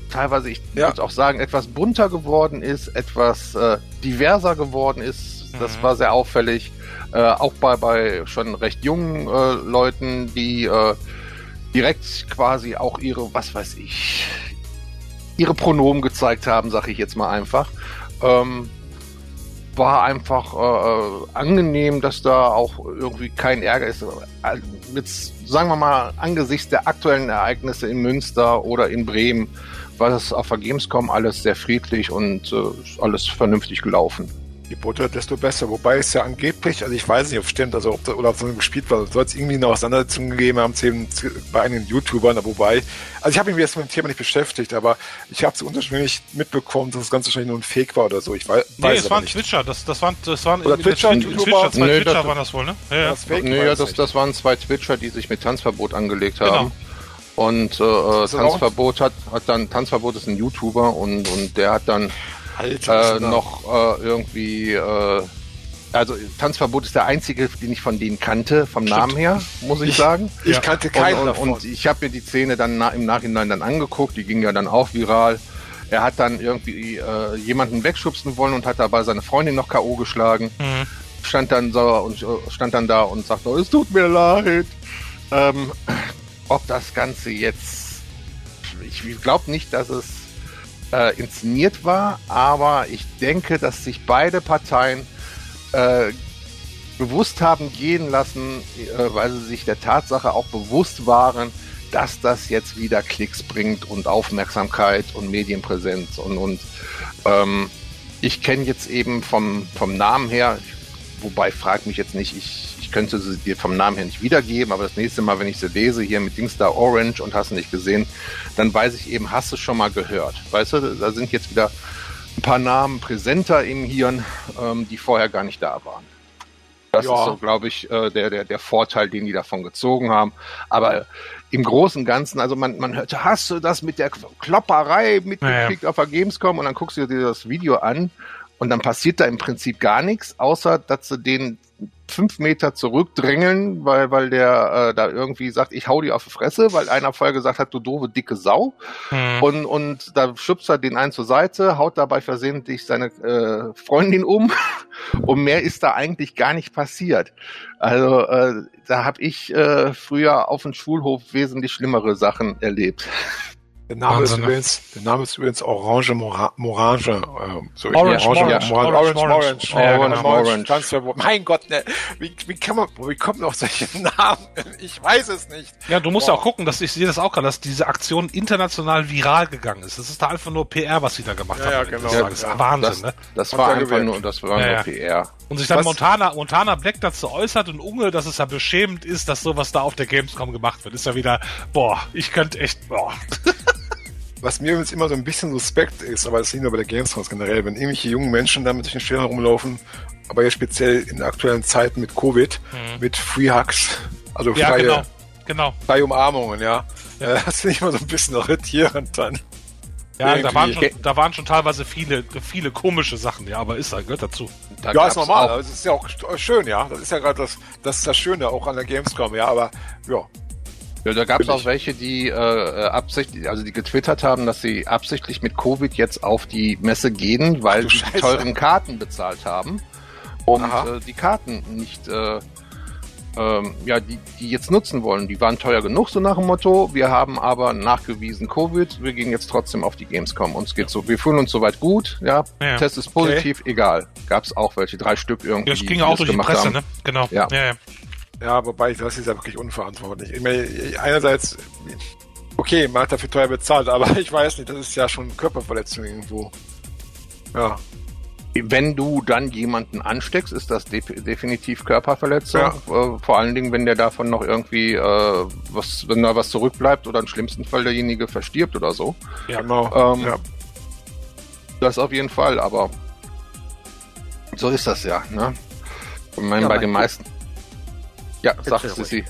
Teilweise, ich ja. würde auch sagen, etwas bunter geworden ist, etwas äh, diverser geworden ist. Das mhm. war sehr auffällig. Äh, auch bei, bei schon recht jungen äh, Leuten, die äh, direkt quasi auch ihre, was weiß ich, ihre Pronomen gezeigt haben, sag ich jetzt mal einfach. Ähm, war einfach äh, angenehm, dass da auch irgendwie kein Ärger ist. Jetzt sagen wir mal angesichts der aktuellen Ereignisse in Münster oder in Bremen war das auf der Gamescom alles sehr friedlich und äh, alles vernünftig gelaufen. Je bunter, desto besser. Wobei es ja angeblich, also ich weiß nicht, ob es stimmt, also ob da, oder ob es gespielt war, soll es irgendwie eine Auseinandersetzung gegeben haben bei einigen YouTubern, wobei, also ich habe mich jetzt mit dem Thema nicht beschäftigt, aber ich habe es unterschiedlich mitbekommen, dass das Ganze wahrscheinlich nur ein Fake war oder so. Ich weiß, nee, es waren Twitcher, das, das waren, das waren oder Twitcher, Twitcher, Twitcher, zwei nee, Twitcher das, waren das wohl, ne? Ja, ja. Das, Fake, nee, das, das waren zwei Twitcher, die sich mit Tanzverbot angelegt haben. Genau. Und äh, Tanzverbot hat, hat dann, Tanzverbot ist ein YouTuber und, und der hat dann Alter, äh, noch äh, irgendwie, äh, also Tanzverbot ist der einzige, den ich von denen kannte, vom Stimmt. Namen her, muss ich, ich sagen. Ich ja. kannte keinen und, davon. Und ich habe mir die Szene dann na, im Nachhinein dann angeguckt, die ging ja dann auch viral. Er hat dann irgendwie äh, jemanden wegschubsen wollen und hat dabei seine Freundin noch K.O. geschlagen. Mhm. Stand dann so und äh, stand dann da und sagte, oh, es tut mir leid. Ähm, ob das Ganze jetzt, ich glaube nicht, dass es äh, inszeniert war, aber ich denke, dass sich beide Parteien äh, bewusst haben gehen lassen, äh, weil sie sich der Tatsache auch bewusst waren, dass das jetzt wieder Klicks bringt und Aufmerksamkeit und Medienpräsenz und, und ähm, ich kenne jetzt eben vom, vom Namen her, wobei frag mich jetzt nicht, ich ich könnte sie dir vom Namen her nicht wiedergeben, aber das nächste Mal, wenn ich sie lese, hier mit Dingstar Orange und hast du nicht gesehen, dann weiß ich eben, hast du schon mal gehört. Weißt du, da sind jetzt wieder ein paar Namen präsenter im Hirn, ähm, die vorher gar nicht da waren. Das ja. ist so, glaube ich, äh, der, der, der Vorteil, den die davon gezogen haben. Aber im Großen und Ganzen, also man, man hört, hast du das mit der Klopperei mitgekriegt naja. auf der Gamescom und dann guckst du dir das Video an und dann passiert da im Prinzip gar nichts, außer dass sie den fünf Meter zurückdrängeln, weil, weil der äh, da irgendwie sagt, ich hau dir auf die Fresse, weil einer vorher gesagt hat, du doofe dicke Sau. Hm. Und, und da schubst er den einen zur Seite, haut dabei versehentlich seine äh, Freundin um. und mehr ist da eigentlich gar nicht passiert. Also äh, da habe ich äh, früher auf dem Schulhof wesentlich schlimmere Sachen erlebt. Der Name, ist übrigens, der Name ist übrigens Orange Mora Morange. Äh, so Orange, Orange, Orange, Orange, Orange, Orange, Orange, Orange. Mein Gott, ne, wie, wie kann man, wie kommen auf solche Namen? Ich weiß es nicht. Ja, du musst ja auch gucken, dass ich sehe das auch gerade, dass diese Aktion international viral gegangen ist. Das ist da einfach nur PR, was sie da gemacht ja, haben. Ja, genau. Ja, das ist Wahnsinn, das, ne? Das war einfach nur, das war nur PR. Und sich dann Montana, Montana Black dazu äußert und Unge, dass es ja beschämend ist, dass sowas da auf der Gamescom gemacht wird, ist ja wieder, boah, ich könnte echt, boah. was mir jetzt immer so ein bisschen suspekt ist, aber das ist nicht nur bei der Gamescom generell, wenn irgendwelche jungen Menschen da mit durch den Stellen herumlaufen, aber jetzt speziell in aktuellen Zeiten mit Covid, mhm. mit Free Hugs, also ja, freie, genau. Genau. freie Umarmungen, ja. ja. Äh, das finde ich immer so ein bisschen irritierend dann. Ja, da waren, schon, da waren schon teilweise viele, viele komische Sachen, ja, aber ist gehört dazu. Da ja, ist normal, das ist ja auch schön, ja. Das ist ja gerade das, das ist das Schöne auch an der Gamescom, ja, aber ja, ja, da gab es auch welche, die äh, absichtlich, also die getwittert haben, dass sie absichtlich mit Covid jetzt auf die Messe gehen, weil sie die teuren Karten bezahlt haben und äh, die Karten nicht, äh, ähm, ja, die, die jetzt nutzen wollen. Die waren teuer genug, so nach dem Motto. Wir haben aber nachgewiesen Covid. Wir gehen jetzt trotzdem auf die Gamescom. Uns geht so, wir fühlen uns soweit gut. Ja, ja. Test ist positiv, okay. egal. Gab es auch welche, drei Stück irgendwie. Das ging auch durch die Presse, haben. ne? Genau. Ja. ja, ja. Ja, wobei das ist ja wirklich unverantwortlich. Ich meine, einerseits, okay, man hat dafür teuer bezahlt, aber ich weiß nicht, das ist ja schon Körperverletzung irgendwo. Ja. Wenn du dann jemanden ansteckst, ist das de definitiv Körperverletzung. Ja. Äh, vor allen Dingen, wenn der davon noch irgendwie äh, was, wenn da was zurückbleibt oder im schlimmsten Fall derjenige verstirbt oder so. Ja, genau. Ähm, ja. Das auf jeden Fall, aber so ist das ja. Ne? Ich meine, ja, bei den meisten Ja, sag sie.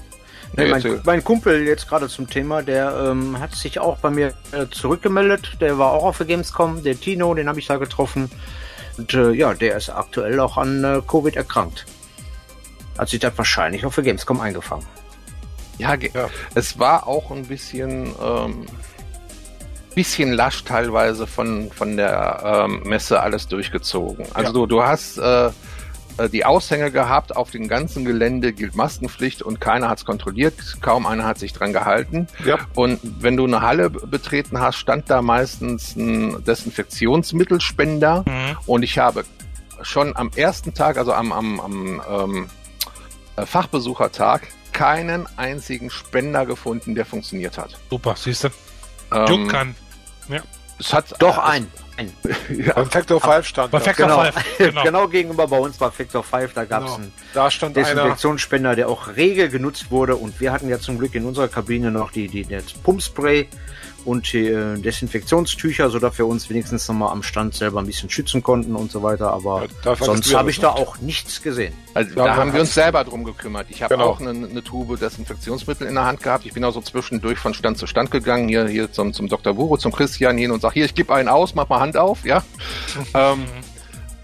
Nee, mein, mein, Kumpel jetzt gerade zum Thema, der ähm, hat sich auch bei mir äh, zurückgemeldet. Der war auch auf der Gamescom, der Tino, den habe ich da getroffen. Und äh, ja, der ist aktuell auch an äh, Covid erkrankt. Hat sich das wahrscheinlich auf der Gamescom eingefangen. Ja, ja, es war auch ein bisschen, ähm, bisschen lasch teilweise von, von der ähm, Messe alles durchgezogen. Also ja. du, du hast äh, die Aushänge gehabt, auf dem ganzen Gelände gilt Maskenpflicht und keiner hat es kontrolliert, kaum einer hat sich dran gehalten. Ja. Und wenn du eine Halle betreten hast, stand da meistens ein Desinfektionsmittelspender mhm. und ich habe schon am ersten Tag, also am, am, am ähm, äh, Fachbesuchertag, keinen einzigen Spender gefunden, der funktioniert hat. Super, siehst du? Ähm, kann. Ja. Es hat doch äh, ein. Nein. Ja. Beim Factor 5 stand Bei Factor genau. 5, genau. genau gegenüber bei uns war Factor 5, da gab es genau. einen da stand Desinfektionsspender, der auch rege genutzt wurde und wir hatten ja zum Glück in unserer Kabine noch die, die, das Pumpspray und äh, Desinfektionstücher, sodass wir uns wenigstens nochmal am Stand selber ein bisschen schützen konnten und so weiter. Aber ja, sonst habe ich da auch nichts gesehen. Also da, da haben wir uns selber drum gekümmert. Ich habe genau. auch eine, eine Tube Desinfektionsmittel in der Hand gehabt. Ich bin auch so zwischendurch von Stand zu Stand gegangen, hier, hier zum, zum Dr. Wuro, zum Christian hin und sag hier, ich gebe einen aus, mach mal Hand auf, ja. ähm,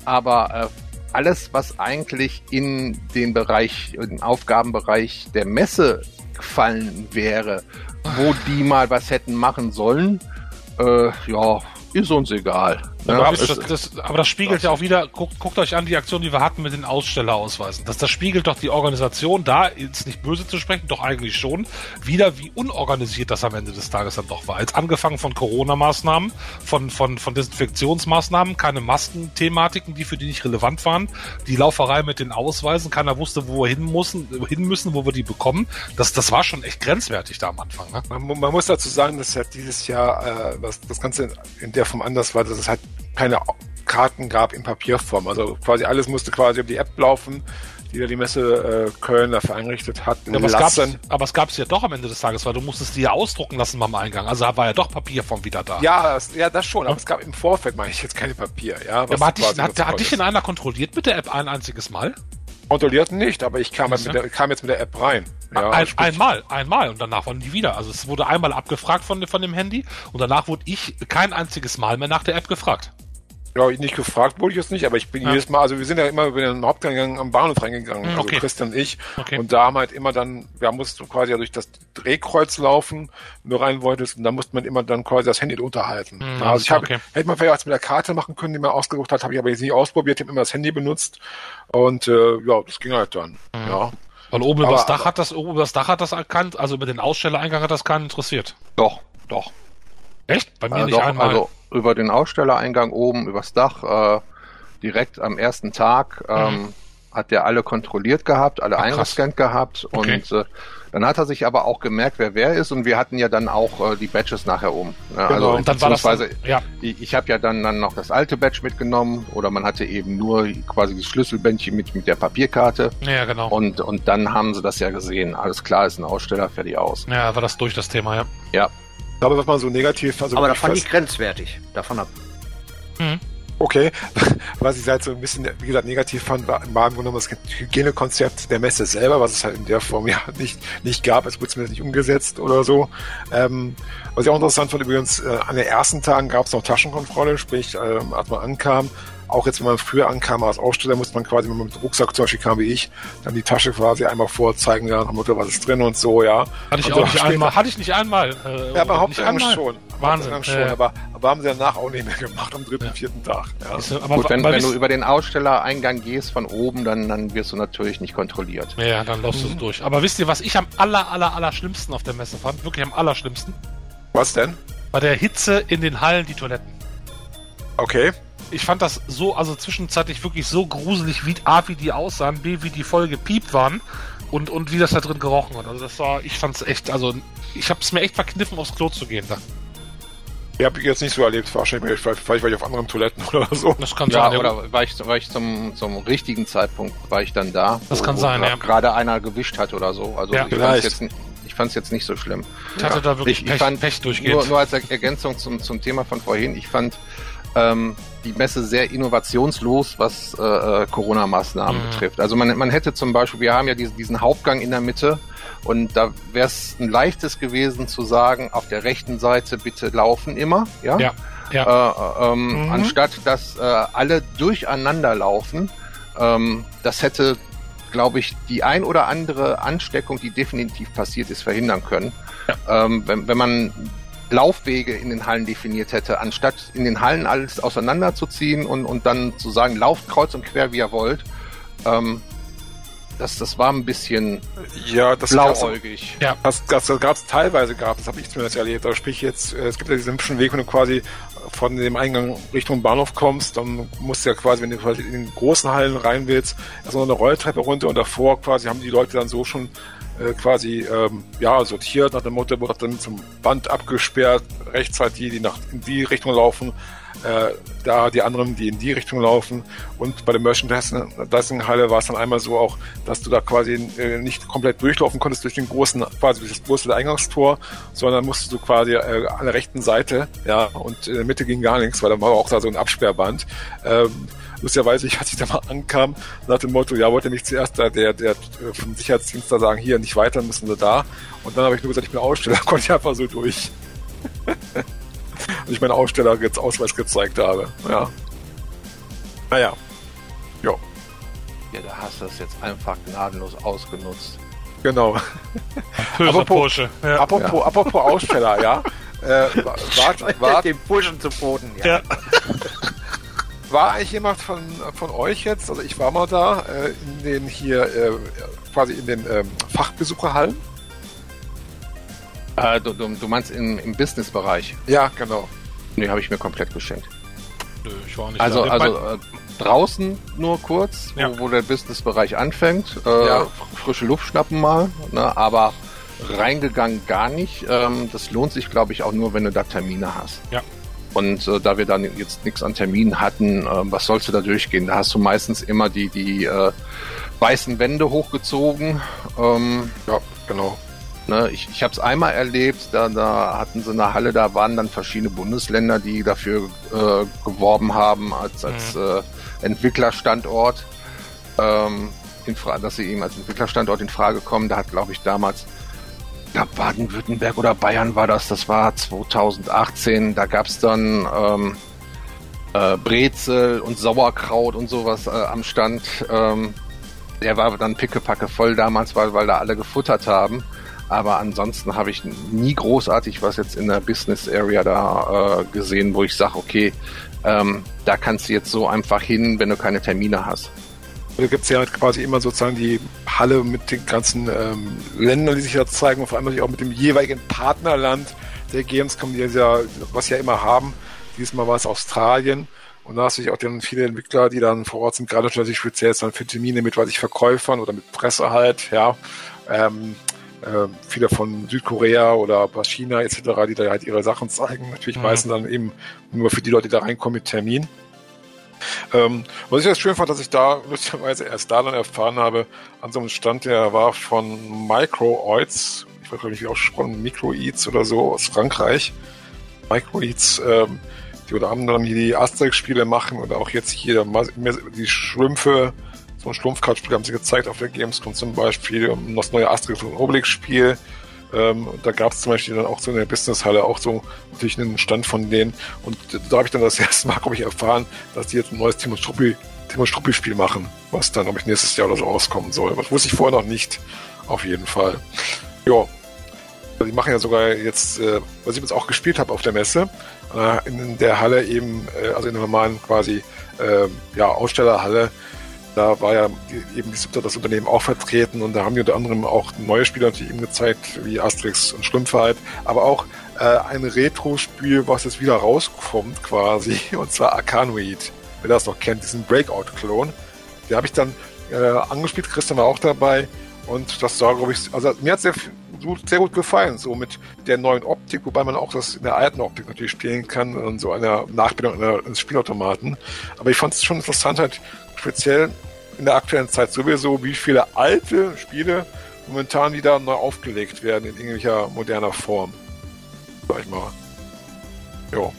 aber äh, alles, was eigentlich in den Bereich, in den Aufgabenbereich der Messe gefallen wäre, wo die mal was hätten machen sollen, äh, ja, ist uns egal. Ja, aber, das, das, aber, das, spiegelt ja auch wieder, guckt, guckt, euch an die Aktion, die wir hatten mit den Ausstellerausweisen. Das, das spiegelt doch die Organisation da, jetzt nicht böse zu sprechen, doch eigentlich schon, wieder, wie unorganisiert das am Ende des Tages dann doch war. Jetzt angefangen von Corona-Maßnahmen, von, von, von Desinfektionsmaßnahmen, keine Maskenthematiken, die für die nicht relevant waren, die Lauferei mit den Ausweisen, keiner wusste, wo wir hin müssen, hin müssen wo wir die bekommen. Das, das war schon echt grenzwertig da am Anfang. Ne? Man, man muss dazu sagen, dass ja dieses Jahr äh, das, das Ganze in der Form anders war, dass es halt keine Karten gab in Papierform. Also quasi alles musste quasi über die App laufen, die da die Messe äh, Köln dafür eingerichtet hat. Ja, aber, es gab's, aber es gab es ja doch am Ende des Tages, weil du musstest die ja ausdrucken lassen beim Eingang. Also war ja doch Papierform wieder da. Ja, das, ja, das schon. Aber es gab im Vorfeld, meine ich jetzt, keine Papier. Ja, ja aber hat, dich, hat, hat dich in einer kontrolliert mit der App ein einziges Mal? Kontrolliert nicht, aber ich kam, jetzt mit, der, kam jetzt mit der App rein. Ja, ein, einmal, einmal und danach waren die wieder. Also es wurde einmal abgefragt von, von dem Handy und danach wurde ich kein einziges Mal mehr nach der App gefragt. Ja, nicht gefragt wurde ich jetzt nicht, aber ich bin ja. jedes Mal, also wir sind ja immer über den Hauptgang am Bahnhof reingegangen, mhm, also Christian und ich. Okay. Und da haben halt immer dann, wir mussten quasi ja durch das Drehkreuz laufen, wenn du rein wolltest, und da musste man immer dann quasi das Handy unterhalten. Mhm, also ich habe, okay. hätte man vielleicht was mit der Karte machen können, die man ausgesucht hat, habe ich aber jetzt nicht ausprobiert, ich habe immer das Handy benutzt. Und äh, ja, das ging halt dann. Mhm. Ja. Weil oben aber, übers Dach hat das, oben übers Dach hat das erkannt, also über den Ausstellereingang hat das keinen interessiert. Doch, doch. Echt? Bei mir äh, nicht doch, einmal. Also über den Ausstellereingang oben, übers Dach, äh, direkt am ersten Tag, ähm, mhm. hat der alle kontrolliert gehabt, alle Ach, eingescannt gehabt okay. und äh, dann hat er sich aber auch gemerkt, wer wer ist und wir hatten ja dann auch äh, die Badges nachher oben. Ja, genau. Also und dann war das dann, ja. ich, ich habe ja dann, dann noch das alte Badge mitgenommen oder man hatte eben nur quasi das Schlüsselbändchen mit, mit der Papierkarte. Ja, genau. Und, und dann haben sie das ja gesehen. Alles klar, ist ein Aussteller, fertig aus. Ja, war das durch das Thema, ja. Ja, aber was man so negativ. Also aber da fand ich grenzwertig. Davon ab. Mhm. Okay, was ich halt so ein bisschen, wie gesagt, negativ fand, war im Grunde genommen das Hygienekonzept der Messe selber, was es halt in der Form ja nicht, nicht gab. Es wurde zumindest nicht umgesetzt oder so. Ähm, was ich auch interessant fand, übrigens, äh, an den ersten Tagen gab es noch Taschenkontrolle, sprich, äh, als man ankam, auch jetzt, wenn man früher ankam als Aussteller, musste man quasi, wenn man mit Rucksack zum Beispiel kam wie ich, dann die Tasche quasi einmal vorzeigen, ja, Mutter, was ist drin und so, ja. Hatte ich auch nicht einmal, hatte ich nicht einmal. Äh, ja, aber Haupteingang schon. Wahnsinn. Schon, äh, aber, aber haben sie danach auch nicht mehr gemacht am dritten, ja. vierten Tag. Ja. Ist, aber, Gut, wenn, wenn du über den Ausstellereingang gehst von oben, dann, dann wirst du natürlich nicht kontrolliert. Ja, dann läufst mhm. du durch. Aber wisst ihr, was ich am aller, aller, aller schlimmsten auf der Messe fand? Wirklich am allerschlimmsten? Was denn? Bei der Hitze in den Hallen die Toiletten. Okay ich fand das so, also zwischenzeitlich wirklich so gruselig, wie A, wie die aussahen, B, wie die voll gepiept waren und, und wie das da drin gerochen hat. Also das war, ich fand's echt, also ich hab's mir echt verkniffen, aufs Klo zu gehen da. Ich habe jetzt nicht so erlebt, wahrscheinlich vielleicht, war ich auf anderen Toiletten oder so. Das kann ja, sein. Oder war ich, war ich zum, zum richtigen Zeitpunkt, war ich dann da. Das wo, kann sein, ja. Gerade einer gewischt hat oder so. Also ja, ich fand jetzt ich fand es jetzt nicht so schlimm. Ich hatte ja. da wirklich ich, ich Pech, fand, Pech durchgeht. Nur, nur als Ergänzung zum, zum Thema von vorhin, ich fand, ähm, die Messe sehr innovationslos, was äh, äh, Corona-Maßnahmen mhm. betrifft. Also man, man hätte zum Beispiel, wir haben ja diesen, diesen Hauptgang in der Mitte und da wäre es ein leichtes gewesen zu sagen, auf der rechten Seite bitte laufen immer, ja. ja. Ja. Äh, ähm, mhm. Anstatt dass äh, alle durcheinander laufen, ähm, das hätte, glaube ich, die ein oder andere Ansteckung, die definitiv passiert ist, verhindern können. Ja. Ähm, wenn, wenn man Laufwege in den Hallen definiert hätte, anstatt in den Hallen alles auseinanderzuziehen und, und dann zu sagen, lauft kreuz und quer, wie ihr wollt. Ähm, das, das war ein bisschen ja, das blauäugig. Ja. Das, das, das gab es teilweise gab, das habe ich zumindest erlebt. Also sprich jetzt, äh, es gibt ja diesen hübschen Weg, wenn du quasi von dem Eingang Richtung Bahnhof kommst, dann musst du ja quasi, wenn du quasi in den großen Hallen rein willst, erstmal eine Rolltreppe runter und davor quasi haben die Leute dann so schon äh, quasi ähm, ja sortiert nach dem Motto, wurde dann zum Band abgesperrt, rechtzeitig die, die nach in die Richtung laufen, äh, da die anderen, die in die Richtung laufen. Und bei der Merchandising-Halle war es dann einmal so auch, dass du da quasi äh, nicht komplett durchlaufen konntest durch den großen, quasi durch das große Eingangstor, sondern musstest du quasi äh, an der rechten Seite, ja, und in der Mitte ging gar nichts, weil da war auch da so ein Absperrband. Ähm, lustigerweise, ich, als ich da mal ankam, nach dem Motto, ja, wollte nicht zuerst da der, der vom Sicherheitsdienst da sagen, hier nicht weiter, müssen wir da. Und dann habe ich nur gesagt, ich bin Aussteller, konnte ich einfach so durch. und ich meine Aussteller jetzt Ausweis gezeigt habe. Ja. Naja. Jo. Ja, da hast du das jetzt einfach gnadenlos ausgenutzt. Genau. apropos, Porsche. Ja. Apropos, ja. apropos Aussteller, ja. Äh, wart, wart, den Burschen zu Boden, ja. ja. War eigentlich jemand von, von euch jetzt, also ich war mal da, äh, in den hier, äh, quasi in den ähm, Fachbesucherhallen? Äh, du, du, du, meinst im, im Business-Bereich? Ja, genau. Nee, habe ich mir komplett geschenkt. Nö, ich war nicht Also, da. also äh, draußen nur kurz, ja. wo, wo, der Business-Bereich anfängt. Äh, ja. Frische Luft schnappen mal, ne, aber reingegangen gar nicht. Ähm, das lohnt sich, glaube ich, auch nur, wenn du da Termine hast. Ja. Und äh, da wir dann jetzt nichts an Terminen hatten, äh, was sollst du da durchgehen? Da hast du meistens immer die, die äh, weißen Wände hochgezogen. Ähm, ja, genau. Ne, ich ich habe es einmal erlebt, da, da hatten sie eine Halle, da waren dann verschiedene Bundesländer, die dafür äh, geworben haben als, als mhm. äh, Entwicklerstandort, ähm, dass sie eben als Entwicklerstandort in Frage kommen. Da hat, glaube ich, damals glaube Baden-Württemberg oder Bayern war das, das war 2018, da gab es dann ähm, äh, Brezel und Sauerkraut und sowas äh, am Stand. Ähm, der war dann pickepacke voll damals, weil, weil da alle gefuttert haben. Aber ansonsten habe ich nie großartig was jetzt in der Business Area da äh, gesehen, wo ich sage, okay, ähm, da kannst du jetzt so einfach hin, wenn du keine Termine hast. Da gibt es ja quasi immer sozusagen die Halle mit den ganzen ähm, Ländern, die sich da zeigen und vor allem auch mit dem jeweiligen Partnerland der Gamescom, die ja, was ja immer haben. Diesmal war es Australien. Und da hast du auch dann viele Entwickler, die dann vor Ort sind, gerade natürlich speziell dann für Termine mit, weiß ich, Verkäufern oder mit Presse halt, ja. Ähm, äh, viele von Südkorea oder China etc., die da halt ihre Sachen zeigen. Natürlich mhm. meistens dann eben nur für die Leute, die da reinkommen mit Termin. Ähm, was ich jetzt schön fand, dass ich da lustigerweise erst da dann erfahren habe, an so einem Stand, der war von Microids, ich weiß nicht, wie ausgesprochen, Microids oder so aus Frankreich. Microids, ähm, die unter anderem hier die Asterix-Spiele machen oder auch jetzt hier die Schlümpfe, so ein Schlumpfkartspiel haben sie gezeigt auf der Gamescom zum Beispiel, das neue Asterix und Obelix-Spiel. Ähm, da gab es zum Beispiel dann auch so in der Businesshalle auch so natürlich einen Stand von denen. Und da habe ich dann das erste Mal, glaube ich, erfahren, dass die jetzt ein neues Timo Struppi, Timo Struppi Spiel machen, was dann, glaube ich, nächstes Jahr oder so rauskommen soll. Das wusste ich vorher noch nicht. Auf jeden Fall. Ja. Die machen ja sogar jetzt, äh, was ich jetzt auch gespielt habe auf der Messe, äh, in der Halle eben, äh, also in der normalen quasi, äh, ja, Ausstellerhalle, da war ja eben das Unternehmen auch vertreten und da haben die unter anderem auch neue Spiele natürlich eben gezeigt, wie Asterix und Schlumpfheit, aber auch äh, ein Retro-Spiel, was jetzt wieder rauskommt quasi, und zwar Arcanoid. Wer das noch kennt, diesen Breakout-Klon. Den habe ich dann äh, angespielt, Christian war auch dabei und das war, glaube ich, also mir hat sehr, sehr gut gefallen, so mit der neuen Optik, wobei man auch das in der alten Optik natürlich spielen kann und so einer Nachbildung eines Spielautomaten. Aber ich fand es schon interessant, halt speziell in der aktuellen Zeit sowieso, wie viele alte Spiele momentan wieder neu aufgelegt werden in irgendwelcher moderner Form. Sag ich mal. Jo.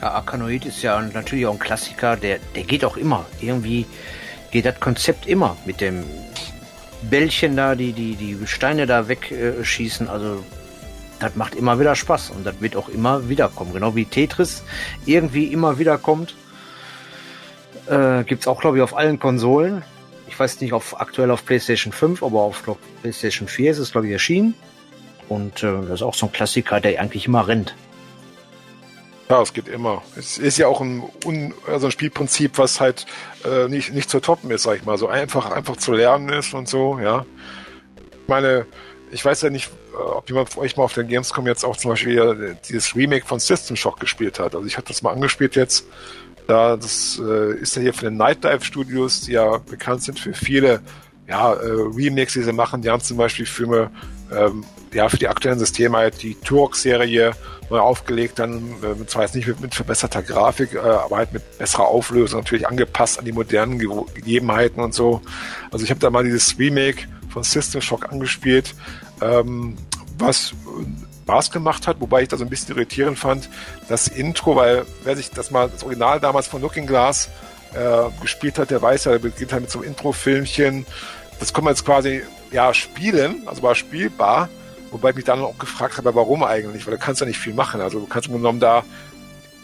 Ja, Arkanoid ist ja natürlich auch ein Klassiker, der, der geht auch immer. Irgendwie geht das Konzept immer mit dem Bällchen da, die, die, die Steine da wegschießen. Also, das macht immer wieder Spaß und das wird auch immer wiederkommen. Genau wie Tetris irgendwie immer wiederkommt. Äh, Gibt es auch, glaube ich, auf allen Konsolen. Ich weiß nicht, auf, aktuell auf PlayStation 5, aber auf glaub, PlayStation 4 ist es, glaube ich, erschienen. Und äh, das ist auch so ein Klassiker, der eigentlich immer rennt. Ja, es geht immer. Es ist ja auch ein, un, also ein Spielprinzip, was halt äh, nicht, nicht zu toppen ist, sag ich mal. So einfach, einfach zu lernen ist und so, ja. Ich meine, ich weiß ja nicht, äh, ob jemand von euch mal auf der Gamescom jetzt auch zum Beispiel dieses Remake von System Shock gespielt hat. Also ich habe das mal angespielt jetzt. Da, das äh, ist ja hier von den Night Dive Studios, die ja bekannt sind für viele ja, äh, Remakes, die sie machen. Die haben zum Beispiel Filme ähm, ja, für die aktuellen Systeme halt die Turok-Serie neu aufgelegt, dann äh, zwar jetzt nicht mit, mit verbesserter Grafik, äh, aber halt mit besserer Auflösung, natürlich angepasst an die modernen Ge Gegebenheiten und so. Also ich habe da mal dieses Remake von System Shock angespielt, ähm, was Spaß gemacht hat, wobei ich das ein bisschen irritierend fand, das Intro, weil wer sich das mal, das Original damals von Looking Glass äh, gespielt hat, der weiß ja, der beginnt halt mit so einem Intro-Filmchen. Das kann man jetzt quasi ja spielen, also war spielbar, Wobei ich mich dann auch gefragt habe, warum eigentlich? Weil du kannst ja nicht viel machen. Also du kannst im genommen da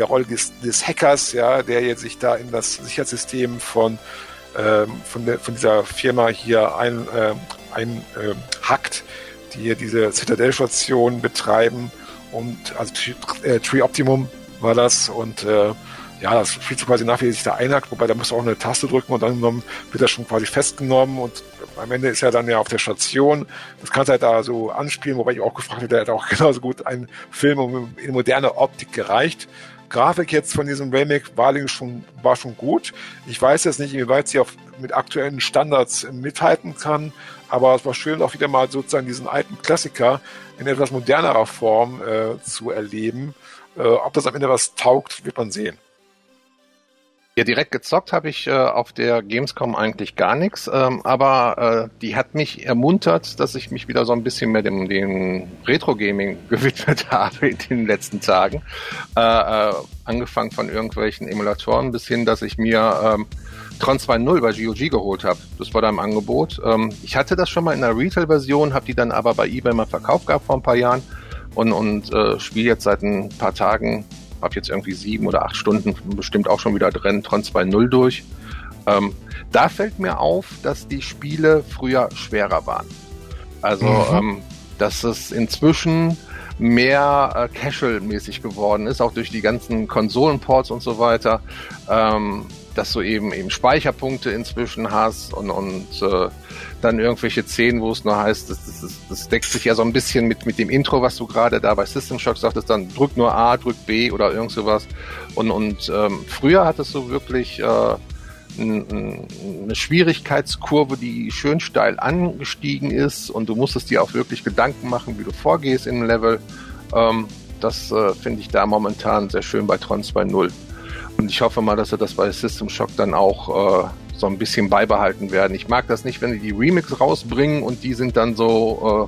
der Rolle des, des Hackers, ja, der jetzt sich da in das Sicherheitssystem von, ähm, von, der, von dieser Firma hier ein, äh, ein äh, die hier diese Citadel-Station betreiben und also äh, Tree Optimum war das und äh, ja, das spielt so quasi nach, wie sich da einhackt, wobei da musst du auch eine Taste drücken und dann wird er schon quasi festgenommen und am Ende ist er dann ja auf der Station. Das kannst du halt da so anspielen, wobei ich auch gefragt hätte, der hat auch genauso gut einen Film in moderne Optik gereicht. Grafik jetzt von diesem Remake war schon, war schon gut. Ich weiß jetzt nicht, inwieweit sie auf, mit aktuellen Standards mithalten kann, aber es war schön, auch wieder mal sozusagen diesen alten Klassiker in etwas modernerer Form äh, zu erleben. Äh, ob das am Ende was taugt, wird man sehen. Ja, direkt gezockt habe ich äh, auf der Gamescom eigentlich gar nichts, ähm, aber äh, die hat mich ermuntert, dass ich mich wieder so ein bisschen mehr dem, dem Retro-Gaming gewidmet habe in den letzten Tagen. Äh, äh, angefangen von irgendwelchen Emulatoren bis hin, dass ich mir ähm, Tron 2.0 bei GOG geholt habe. Das war da im Angebot. Ähm, ich hatte das schon mal in der Retail-Version, habe die dann aber bei eBay mal verkauft gehabt vor ein paar Jahren und, und äh, spiele jetzt seit ein paar Tagen habe jetzt irgendwie sieben oder acht Stunden bestimmt auch schon wieder drin, Tron 2.0 durch. Ähm, da fällt mir auf, dass die Spiele früher schwerer waren. Also, mhm. ähm, dass es inzwischen mehr äh, casual-mäßig geworden ist, auch durch die ganzen Konsolenports und so weiter. Ähm, dass du eben eben Speicherpunkte inzwischen hast und, und äh, dann irgendwelche Szenen, wo es nur heißt, das, das, das deckt sich ja so ein bisschen mit, mit dem Intro, was du gerade da bei System Shock sagtest, dann drück nur A, drück B oder irgend sowas. Und, und ähm, früher hattest du wirklich äh, eine Schwierigkeitskurve, die schön steil angestiegen ist und du musstest dir auch wirklich Gedanken machen, wie du vorgehst einem Level. Ähm, das äh, finde ich da momentan sehr schön bei Tron 2.0. Und ich hoffe mal, dass sie das bei System Shock dann auch äh, so ein bisschen beibehalten werden. Ich mag das nicht, wenn die die Remix rausbringen und die sind dann so,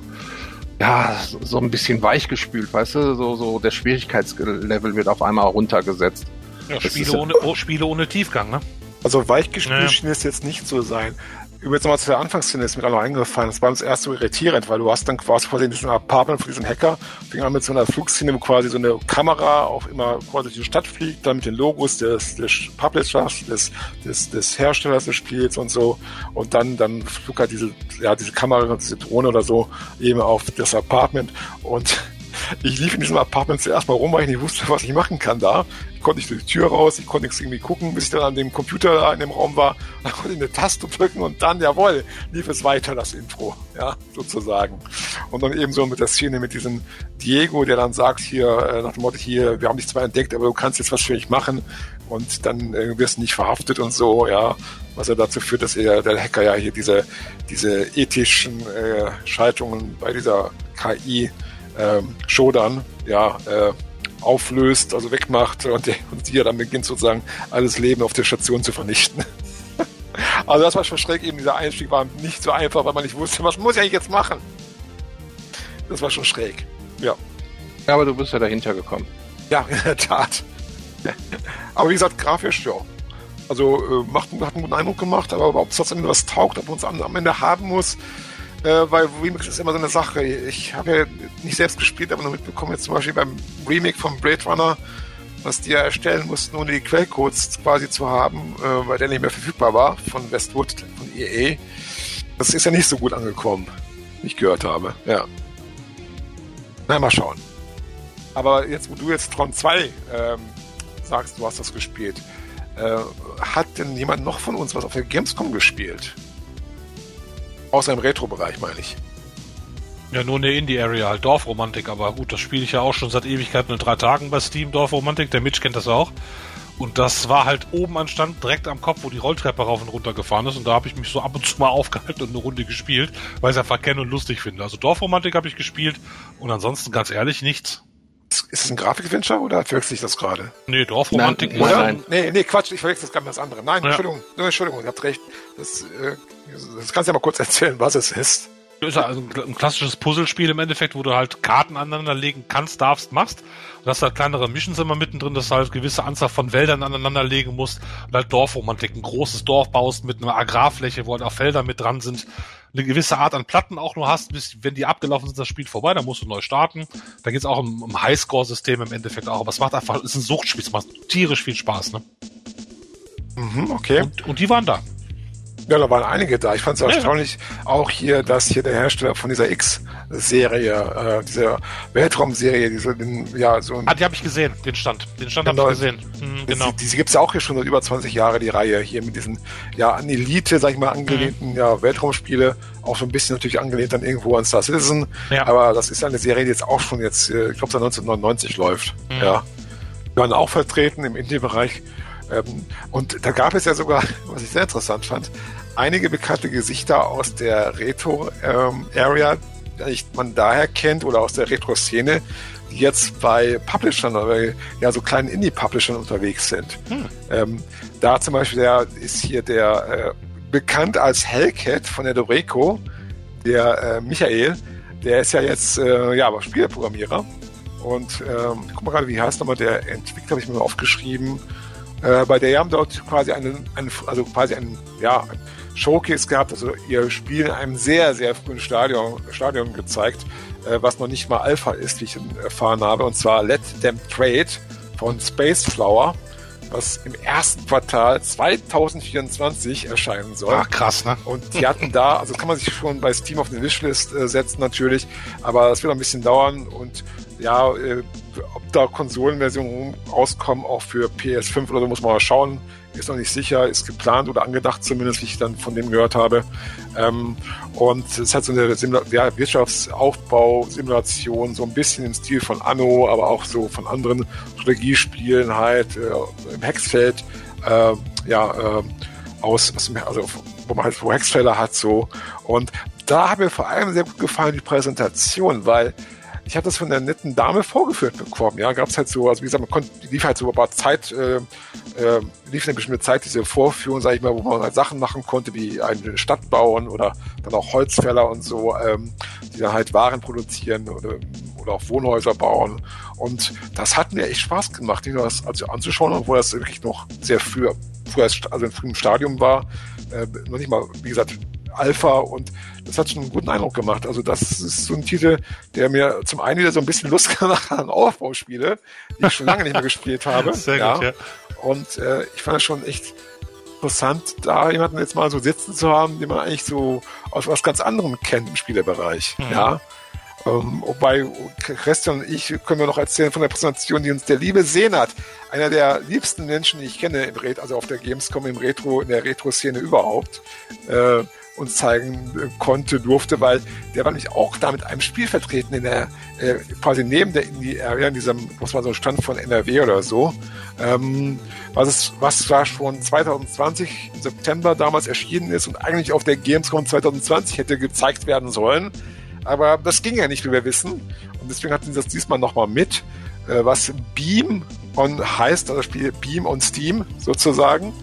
äh, ja, so ein bisschen weichgespült, weißt du? So, so der Schwierigkeitslevel wird auf einmal runtergesetzt. Ja, Spiele, ohne, oh, Spiele ohne Tiefgang, ne? Also weichgespült naja. schien es jetzt nicht zu sein übrigens nochmal zu der Anfangsszene ist mir auch noch eingefallen. Das war uns erst so irritierend, weil du hast dann quasi quasi in diesem Apartment von diesem Hacker, fing an mit so einer Flugszene, wo quasi so eine Kamera auch immer quasi die Stadt fliegt, dann mit den Logos des, des Publishers, des, des, des Herstellers des Spiels und so. Und dann, dann flog halt diese, ja, diese Kamera, diese Drohne oder so eben auf das Apartment und ich lief in diesem Apartment zuerst mal rum, weil ich nicht wusste, was ich machen kann da. Ich konnte nicht durch die Tür raus, ich konnte nichts irgendwie gucken, bis ich dann an dem Computer in dem Raum war. Da konnte ich eine Taste drücken und dann, jawohl, lief es weiter, das Intro, ja, sozusagen. Und dann eben so mit der Szene mit diesem Diego, der dann sagt hier, äh, nach dem Motto hier, wir haben dich zwar entdeckt, aber du kannst jetzt was für mich machen und dann äh, wirst du nicht verhaftet und so, ja, was ja dazu führt, dass er, der Hacker ja hier diese, diese ethischen äh, Schaltungen bei dieser KI ähm, Shodan ja, äh, auflöst, also wegmacht und, und die ja dann beginnt sozusagen alles Leben auf der Station zu vernichten. also das war schon schräg, eben dieser Einstieg war nicht so einfach, weil man nicht wusste, was muss ich eigentlich jetzt machen. Das war schon schräg, ja. Aber du bist ja dahinter gekommen. Ja, in der Tat. aber wie gesagt, grafisch, ja. Also äh, macht, hat einen guten Eindruck gemacht, aber ob es trotzdem was taugt, ob man es am, am Ende haben muss, äh, weil Remix ist immer so eine Sache. Ich habe ja nicht selbst gespielt, aber nur mitbekommen, jetzt zum Beispiel beim Remake von Blade Runner, was die ja erstellen mussten, ohne die Quellcodes quasi zu haben, äh, weil der nicht mehr verfügbar war von Westwood, von EA. Das ist ja nicht so gut angekommen, wie ich gehört habe. Ja. Na, mal schauen. Aber jetzt, wo du jetzt Tron 2 ähm, sagst, du hast das gespielt, äh, hat denn jemand noch von uns was auf der Gamescom gespielt? Außer im Retro-Bereich, meine ich. Ja, nur in der Indie-Area, halt Dorfromantik, aber gut, das spiele ich ja auch schon seit Ewigkeiten und drei Tagen bei Steam, Dorfromantik, der Mitch kennt das auch. Und das war halt oben an Stand, direkt am Kopf, wo die Rolltreppe rauf und runter gefahren ist. Und da habe ich mich so ab und zu mal aufgehalten und eine Runde gespielt, weil ich es einfach kenne und lustig finde. Also Dorfromantik habe ich gespielt und ansonsten ganz ehrlich nichts. Ist es ein Grafik-Adventure oder verwechsel ich das gerade? Nee, Dorfromantik. Nein, oder? Nein. Nee, nee, Quatsch, ich verwechsel das gerade mit das andere. Nein, Ja. Entschuldigung, Entschuldigung, ihr habt recht. Das, äh, das kannst du ja mal kurz erzählen, was es ist. ist ja also ein ein klassisches Puzzlespiel im Endeffekt, wo du halt Karten aneinanderlegen kannst, darfst, machst. Und hast halt kleinere Missions immer mittendrin, dass du halt gewisse Anzahl von Wäldern aneinanderlegen musst und halt Dorfromantik, ein großes Dorf baust mit einer Agrarfläche, wo halt auch Felder mit dran sind, eine gewisse Art an Platten auch nur hast, bis wenn die abgelaufen sind, das Spiel vorbei, dann musst du neu starten. Da geht's auch um, um Highscore-System im Endeffekt auch, aber es macht einfach, es ist ein Suchtspiel, es macht tierisch viel Spaß, ne? Mhm, okay. Und, und die waren da. Ja, da waren einige da. Ich fand es Ja. erstaunlich, auch hier, dass hier der Hersteller von dieser X-Serie, äh, dieser Weltraumserie, diese, den, ja, so ein, Ah, die habe ich gesehen, den Stand. Den Stand Genau. habe ich gesehen. Mhm, genau. Die, diese gibt's ja auch hier schon seit über 20 Jahre, die Reihe hier mit diesen, ja, an Elite, sag ich mal, angelehnten, Mhm. ja, Weltraumspiele. Auch so ein bisschen natürlich angelehnt dann irgendwo an Star Citizen. Ja. Aber das ist eine Serie, die jetzt auch schon jetzt, äh, ich glaube, seit 1999 läuft. Mhm. Ja. Wir waren auch vertreten im Indie-Bereich. Ähm, und da gab es ja sogar, was ich sehr interessant fand, einige bekannte Gesichter aus der Retro-Area, die man daher kennt oder aus der Retro-Szene, die jetzt bei Publishern oder ja, so kleinen Indie-Publishern unterwegs sind. Ähm, da zum Beispiel der, ist hier der äh, bekannt als Hellcat von der Doreco, der äh, Michael, der ist ja jetzt äh, ja, aber Spieleprogrammierer. Und ähm, ich guck mal gerade, wie heißt nochmal der Entwickler, habe ich mir mal aufgeschrieben. Äh, bei der haben dort quasi einen, einen also quasi einen, ja, Showcase gehabt, also ihr Spiel in einem sehr, sehr frühen Stadion, Stadion gezeigt, äh, was noch nicht mal Alpha ist, wie ich erfahren habe, und zwar Let Them Trade von Space Flower, was im ersten Quartal 2024 erscheinen soll. Ah, krass, ne? Und die hatten da, also kann man sich schon bei Steam auf eine Wishlist äh, setzen natürlich, aber es wird ein bisschen dauern und ja, äh, ob da Konsolenversionen rauskommen, auch für PS5 oder so, muss man mal schauen. Ist noch nicht sicher, ist geplant oder angedacht zumindest, wie ich dann von dem gehört habe. Ähm, und es halt so eine Simula ja, Wirtschaftsaufbau-Simulation, so ein bisschen im Stil von Anno, aber auch so von anderen Strategiespielen halt äh, im Hexfeld, äh, ja, äh, aus, aus also wo man halt wo Hexfelder hat so. Und da hat mir vor allem sehr gut gefallen die Präsentation, weil ich habe das von der netten Dame vorgeführt bekommen. Ja, gab es halt so, also wie gesagt, man konnte, lief halt so über Zeit, äh, äh, lief eine bestimmte Zeit diese Vorführung, sage ich mal, wo man halt Sachen machen konnte, wie eine Stadt bauen oder dann auch Holzfäller und so, ähm, die dann halt Waren produzieren oder, oder auch Wohnhäuser bauen. Und das hat mir echt Spaß gemacht, nur das also anzuschauen, obwohl das wirklich noch sehr früh, früher, also in frühem Stadium war, äh, noch nicht mal, wie gesagt, Alpha und das hat schon einen guten Eindruck gemacht. Also das ist so ein Titel, der mir zum einen wieder so ein bisschen Lust gemacht hat an Aufbauspiele, die ich schon lange nicht mehr gespielt habe. Sehr ja. gut, ja. Und äh, ich fand das schon echt interessant, da jemanden jetzt mal so sitzen zu haben, den man eigentlich so aus was ganz anderem kennt im Spielebereich. Mhm. Ja. Ähm, wobei Christian und ich können wir noch erzählen von der Präsentation, die uns der liebe Senat, einer der liebsten Menschen, die ich kenne im Retro, also auf der Gamescom im Retro, in der Retro-Szene überhaupt, äh, uns zeigen äh, konnte, durfte, weil der war nämlich auch da mit einem Spiel vertreten in der, äh, quasi neben der Indie-Area, in diesem, was war so ein Stand von NRW oder so, ähm, was es, was war schon 2020 im September damals erschienen ist und eigentlich auf der Gamescom 2020 hätte gezeigt werden sollen. Aber das ging ja nicht, wie wir wissen. Und deswegen hatten sie das diesmal nochmal mit, äh, was Beam on heißt, also Spiel Beam on Steam sozusagen.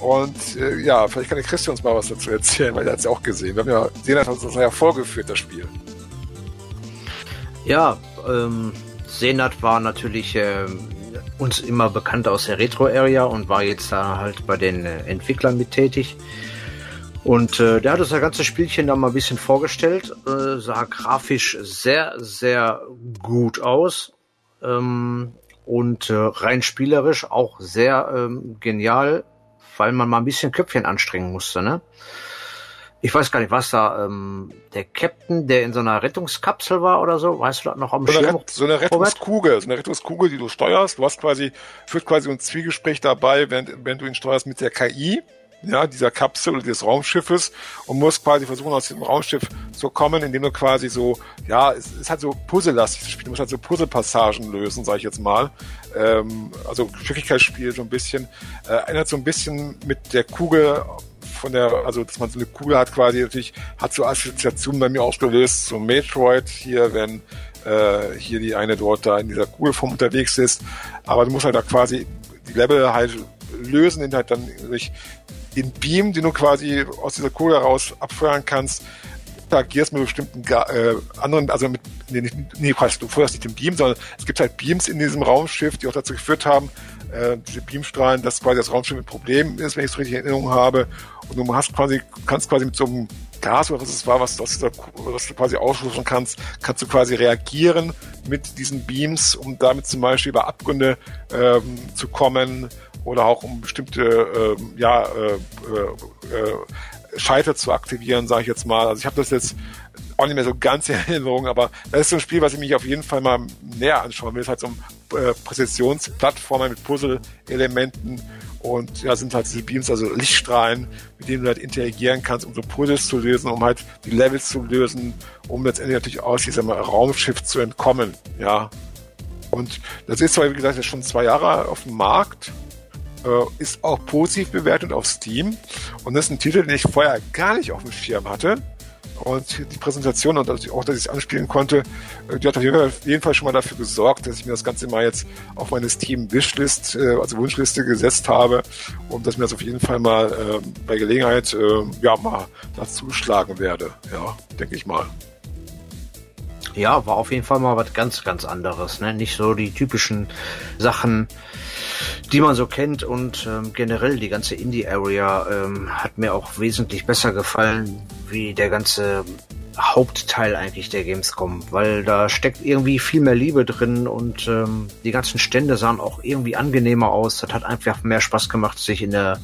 Und äh, ja, vielleicht kann der Christian uns mal was dazu erzählen, weil er hat es ja auch gesehen. Wir haben ja, Senat hat uns das ja vorgeführt, das Spiel. Ja, ähm, Senat war natürlich ähm, uns immer bekannt aus der Retro-Area und war jetzt da halt bei den äh, Entwicklern mit tätig. Und äh, der hat das ganze Spielchen da mal ein bisschen vorgestellt, äh, sah grafisch sehr, sehr gut aus ähm, und äh, rein spielerisch auch sehr ähm, genial, weil man mal ein bisschen Köpfchen anstrengen musste. Ne? Ich weiß gar nicht, was da ähm, der Captain, der in so einer Rettungskapsel war oder so, weißt du das noch am so Schirm? Eine, so eine Rettungskugel, so eine Rettungskugel, die du steuerst. Du hast quasi, führt quasi ein Zwiegespräch dabei, wenn, wenn du ihn steuerst mit der KI ja, dieser Kapsel oder des Raumschiffes und musst quasi versuchen, aus dem Raumschiff zu kommen, indem du quasi so, ja, es ist halt so puzzlelastig zu spielen. Du musst halt so Puzzlepassagen lösen, sag ich jetzt mal. Ähm, also Geschicklichkeitsspiel so ein bisschen. Äh, erinnert so ein bisschen mit der Kugel von der, also dass man so eine Kugel hat quasi, natürlich hat so Assoziationen bei mir ausgelöst, so Metroid hier, wenn äh, hier die eine dort da in dieser Kugelform unterwegs ist. Aber du musst halt da quasi die Level halt lösen, den halt dann durch den Beam, den du quasi aus dieser Kugel heraus abfeuern kannst, interagierst mit bestimmten äh, anderen, also mit, nee, nee, du feuerst nicht den Beam, sondern es gibt halt Beams in diesem Raumschiff, die auch dazu geführt haben, äh, diese Beamstrahlen, dass quasi das Raumschiff ein Problem ist, wenn ich es richtig in Erinnerung habe. Und du hast quasi, kannst quasi mit so einem Gas oder was es war, was, dieser, was du quasi ausstoßen kannst, kannst du quasi reagieren mit diesen Beams, um damit zum Beispiel über Abgründe ähm, zu kommen oder auch um bestimmte ähm, ja, äh, äh, äh Schalter zu aktivieren, sage ich jetzt mal. Also ich habe das jetzt auch nicht mehr so ganz in Erinnerung, aber das ist so ein Spiel, was ich mich auf jeden Fall mal näher anschauen will. Es ist halt so äh, Präzisionsplattformer mit Puzzle-Elementen und ja, sind halt diese Beams, also Lichtstrahlen, mit denen du halt interagieren kannst, um so Puzzles zu lösen, um halt die Levels zu lösen, um letztendlich natürlich aus diesem Raumschiff zu entkommen, ja. Und das ist zwar, wie gesagt, schon zwei Jahre auf dem Markt, äh, ist auch positiv bewertet auf Steam und das ist ein Titel, den ich vorher gar nicht auf dem Schirm hatte. Und die Präsentation und auch, dass ich es anspielen konnte, äh, die hat auf jeden Fall schon mal dafür gesorgt, dass ich mir das Ganze mal jetzt auf meine Steam-Wishlist, äh, also Wunschliste gesetzt habe und dass mir das auf jeden Fall mal äh, bei Gelegenheit äh, ja mal dazu schlagen werde. Ja, denke ich mal. Ja, war auf jeden Fall mal was ganz, ganz anderes. Ne? Nicht so die typischen Sachen, die man so kennt und ähm, generell die ganze Indie-Area ähm, hat mir auch wesentlich besser gefallen wie der ganze Hauptteil eigentlich der Gamescom, weil da steckt irgendwie viel mehr Liebe drin und ähm, die ganzen Stände sahen auch irgendwie angenehmer aus. Das hat einfach mehr Spaß gemacht, sich in der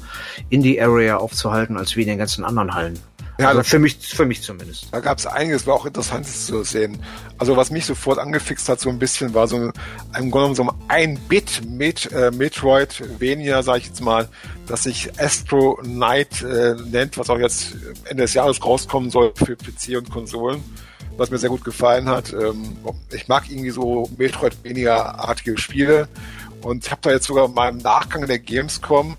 Indie-Area aufzuhalten, als wie in den ganzen anderen Hallen. Ja, also für mich, für mich zumindest. Da gab es einiges, war auch interessant zu sehen. Also was mich sofort angefixt hat, so ein bisschen, war so ein, im so ein Bit mit äh, Metroid weniger, sage ich jetzt mal, dass sich Astro Knight äh, nennt, was auch jetzt Ende des Jahres rauskommen soll für PC und Konsolen, was mir sehr gut gefallen hat. Ähm, ich mag irgendwie so Metroid weniger artige Spiele und ich habe da jetzt sogar mal im Nachgang der Gamescom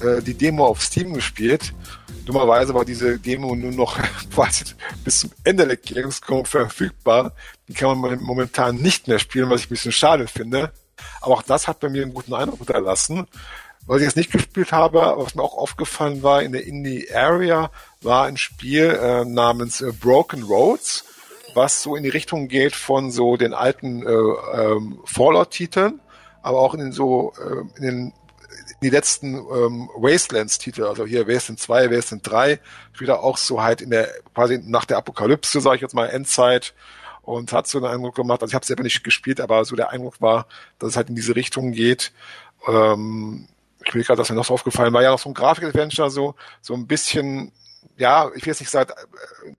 äh, die Demo auf Steam gespielt Dummerweise war diese Demo nur noch quasi bis zum Ende der Gamescom verfügbar. Die kann man momentan nicht mehr spielen, was ich ein bisschen schade finde. Aber auch das hat bei mir einen guten Eindruck hinterlassen. Was ich jetzt nicht gespielt habe, was mir auch aufgefallen war in der Indie-Area, war ein Spiel äh, namens äh, Broken Roads, was so in die Richtung geht von so den alten äh, ähm, Fallout-Titeln, aber auch in den so äh, in den die letzten ähm, Wastelands-Titel, also hier Wasteland 2, Wasteland 3, wieder auch so halt in der, quasi nach der Apokalypse, sage ich jetzt mal, Endzeit und hat so einen Eindruck gemacht, also ich habe selber nicht gespielt, aber so der Eindruck war, dass es halt in diese Richtung geht. Ähm, ich will gerade, dass mir noch so aufgefallen war, ja noch so ein Grafik-Adventure, so, so ein bisschen, ja, ich will jetzt nicht sagen, äh,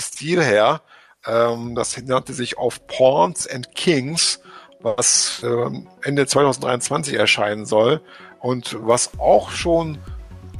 Stil her, ähm, das nannte sich auf Pawns and Kings, was ähm, Ende 2023 erscheinen soll. Und was auch schon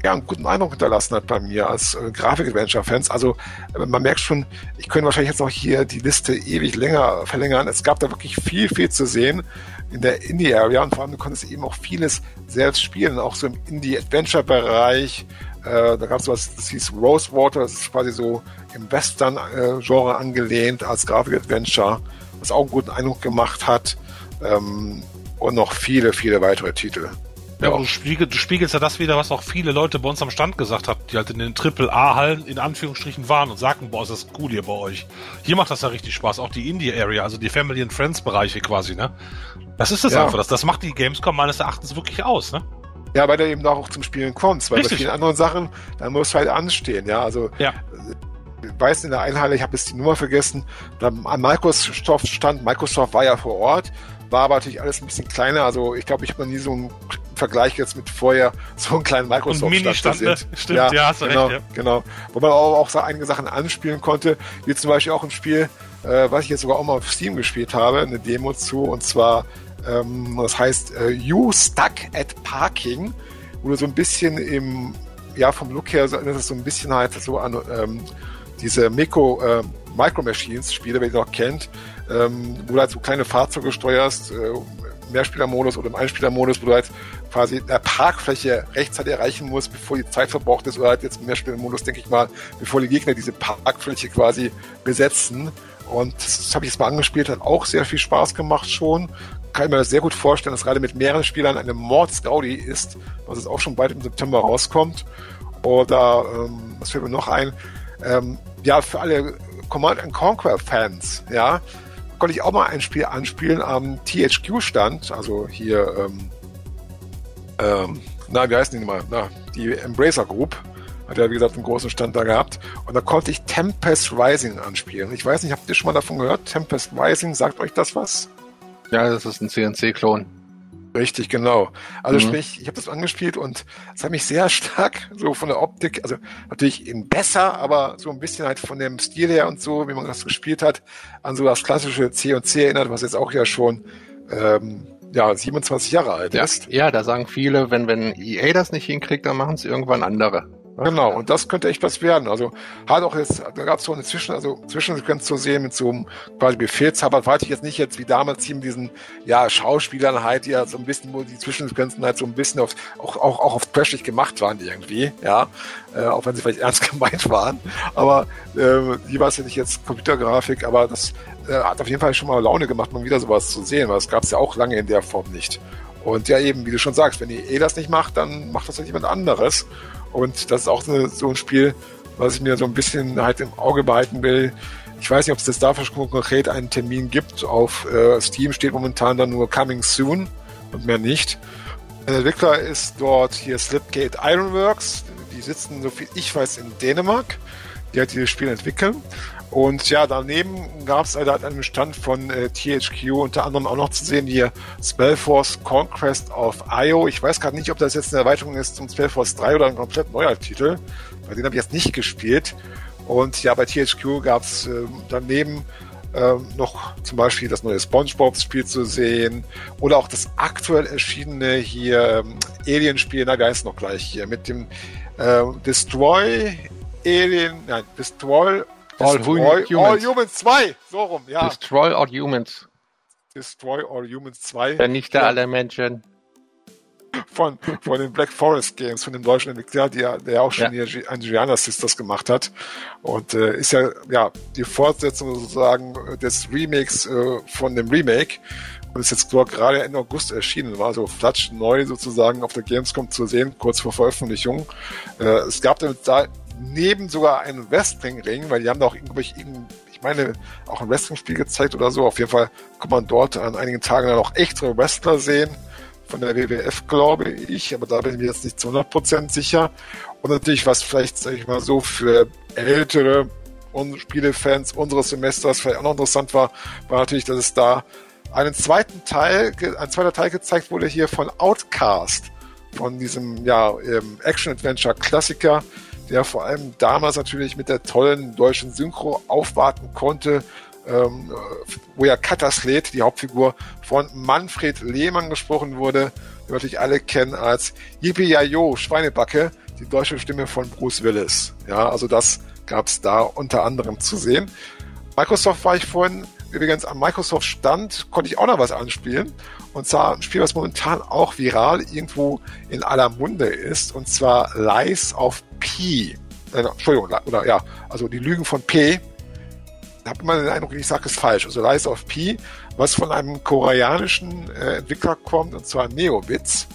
ja, einen guten Eindruck hinterlassen hat bei mir als äh, Grafik-Adventure-Fans. Also äh, man merkt schon, ich könnte wahrscheinlich jetzt noch hier die Liste ewig länger verlängern. Es gab da wirklich viel, viel zu sehen in der Indie-Area und vor allem du konntest eben auch vieles selbst spielen, auch so im Indie-Adventure-Bereich. Äh, da gab es was, das hieß Rosewater, das ist quasi so im Western-Genre angelehnt als Grafik-Adventure, was auch einen guten Eindruck gemacht hat. Ähm, und noch viele, viele weitere Titel. Ja. Du, spiegel, du spiegelst ja das wieder, was auch viele Leute bei uns am Stand gesagt haben, die halt in den Triple-A-Hallen in Anführungsstrichen waren und sagten, boah, ist das cool hier bei euch. Hier macht das ja richtig Spaß, auch die Indie-Area, also die Family and Friends-Bereiche quasi, ne? Das ist das ja. einfach, das, das macht die Gamescom meines Erachtens wirklich aus, ne? Ja, weil du eben auch zum Spielen kommst, weil Richtig. bei vielen anderen Sachen, dann musst du halt anstehen, ja, also ja. Ich weiß in der Einhalle, ich habe jetzt die Nummer vergessen, da an Microsoft stand, Microsoft war ja vor Ort, war aber natürlich alles ein bisschen kleiner. Also ich glaube, ich habe noch nie so einen Vergleich jetzt mit vorher so einen kleinen Microsoft-Stand ne? Stimmt, ja, ja hast du genau, recht. Ja. Genau. Wo man auch, auch so einige Sachen anspielen konnte, wie zum Beispiel auch ein Spiel, äh, was ich jetzt sogar auch mal auf Steam gespielt habe, eine Demo zu, und zwar, ähm, das heißt äh, You Stuck at Parking, wo du so ein bisschen im, ja, vom Look her, so, das ist so ein bisschen halt so an ähm, diese Miko, äh, Micro Machines Spiele, wer ihr noch kennt, ähm, wo du halt so kleine Fahrzeuge steuerst, äh, Mehrspielermodus oder im Einspielermodus, wo du halt quasi der Parkfläche rechtzeitig erreichen musst, bevor die Zeit verbraucht ist, oder halt jetzt im Mehrspielermodus, denke ich mal, bevor die Gegner diese Parkfläche quasi besetzen. Und das habe ich jetzt mal angespielt, hat auch sehr viel Spaß gemacht schon. Kann ich mir sehr gut vorstellen, dass gerade mit mehreren Spielern eine Mordsgaudi ist, was jetzt auch schon bald im September rauskommt. Oder, ähm, was fällt mir noch ein? Ähm, ja, für alle Command Conquer Fans, ja, konnte ich auch mal ein Spiel anspielen am THQ-Stand, also hier, ähm, ähm, na, wie heißen die nochmal? Na, die Embracer Group hat ja, wie gesagt, einen großen Stand da gehabt. Und da konnte ich Tempest Rising anspielen. Ich weiß nicht, habt ihr schon mal davon gehört? Tempest Rising, sagt euch das was? Ja, das ist ein CNC-Klon. Richtig, genau. Also mhm. sprich, ich habe das angespielt und es hat mich sehr stark so von der Optik, also natürlich eben besser, aber so ein bisschen halt von dem Stil her und so, wie man das gespielt hat, an so das klassische C und C erinnert, was jetzt auch ja schon ähm, ja 27 Jahre alt ja. ist. Ja, da sagen viele, wenn wenn EA das nicht hinkriegt, dann machen es irgendwann andere. Genau, und das könnte echt was werden. Also hat auch jetzt, da gab es so eine Zwischen, also Zwischensequenz zu sehen mit so einem quasi Befehlshaber, weiß ich jetzt nicht jetzt wie damals hier mit diesen ja, Schauspielern halt, die ja so ein bisschen, wo die Zwischensequenzen halt so ein bisschen auf, auch, auch, auch auf trashig gemacht waren irgendwie, ja, äh, auch wenn sie vielleicht ernst gemeint waren. Aber äh, hier war es ja nicht jetzt Computergrafik, aber das äh, hat auf jeden Fall schon mal Laune gemacht, mal wieder sowas zu sehen, weil das gab es ja auch lange in der Form nicht. Und ja eben, wie du schon sagst, wenn die eh das nicht macht, dann macht das ja jemand anderes. Und das ist auch so, so ein Spiel, was ich mir so ein bisschen halt im Auge behalten will. Ich weiß nicht, ob es das dafür konkret einen Termin gibt. Auf äh, Steam steht momentan dann nur Coming Soon und mehr nicht. Der Entwickler ist dort hier Slipgate Ironworks. Die sitzen, so viel ich weiß, in Dänemark. Die hat dieses Spiel entwickelt. Und ja, daneben gab es halt einen Stand von äh, THQ unter anderem auch noch zu sehen hier Spellforce Conquest of Io. Ich weiß gerade nicht, ob das jetzt eine Erweiterung ist zum Spellforce 3 oder ein komplett neuer Titel. Bei denen habe ich jetzt nicht gespielt. Und ja, bei THQ gab es äh, daneben äh, noch zum Beispiel das neue SpongeBob-Spiel zu sehen oder auch das aktuell erschienene hier ähm, Alien-Spiel, na, wie heißt noch gleich hier, mit dem äh, Destroy Alien, nein, Destroy All, Destroy Humans. All Humans 2, so rum, ja. Destroy All Humans. Destroy All Humans 2. Vernichte ja. alle Menschen. Von, von den Black Forest Games, von dem deutschen Entwickler, der, der auch schon ja. hier Gianna Sisters gemacht hat. Und äh, ist ja, ja die Fortsetzung sozusagen des Remakes äh, von dem Remake. Und ist jetzt gerade Ende August erschienen, war so flatsch neu sozusagen auf der Gamescom zu sehen, kurz vor Veröffentlichung. Äh, es gab damit da neben sogar einen Wrestling-Ring, weil die haben da auch irgendwie, ich meine, auch ein Wrestling-Spiel gezeigt oder so. Auf jeden Fall kann man dort an einigen Tagen dann auch echte Wrestler sehen. Von der WWF, glaube ich, aber da bin ich mir jetzt nicht zu 100% sicher. Und natürlich, was vielleicht, sage ich mal so, für ältere Spielefans unseres Semesters vielleicht auch noch interessant war, war natürlich, dass es da einen zweiten Teil, ein zweiter Teil gezeigt wurde hier von Outcast, von diesem ja, ähm, Action-Adventure-Klassiker, der vor allem damals natürlich mit der tollen deutschen Synchro aufwarten konnte, ähm, wo ja Kataslet, die Hauptfigur, von Manfred Lehmann gesprochen wurde, den wir natürlich alle kennen als Yippie Yayo, Schweinebacke, die deutsche Stimme von Bruce Willis. Ja, also das gab es da unter anderem zu sehen. Microsoft war ich vorhin übrigens am Microsoft Stand, konnte ich auch noch was anspielen. Und zwar ein Spiel, was momentan auch viral irgendwo in aller Munde ist, und zwar Lies of P. Äh, Entschuldigung, oder ja, also die Lügen von P. Da habe immer den Eindruck, ich sage es falsch. Also Lies of P, was von einem koreanischen äh, Entwickler kommt, und zwar Neobits.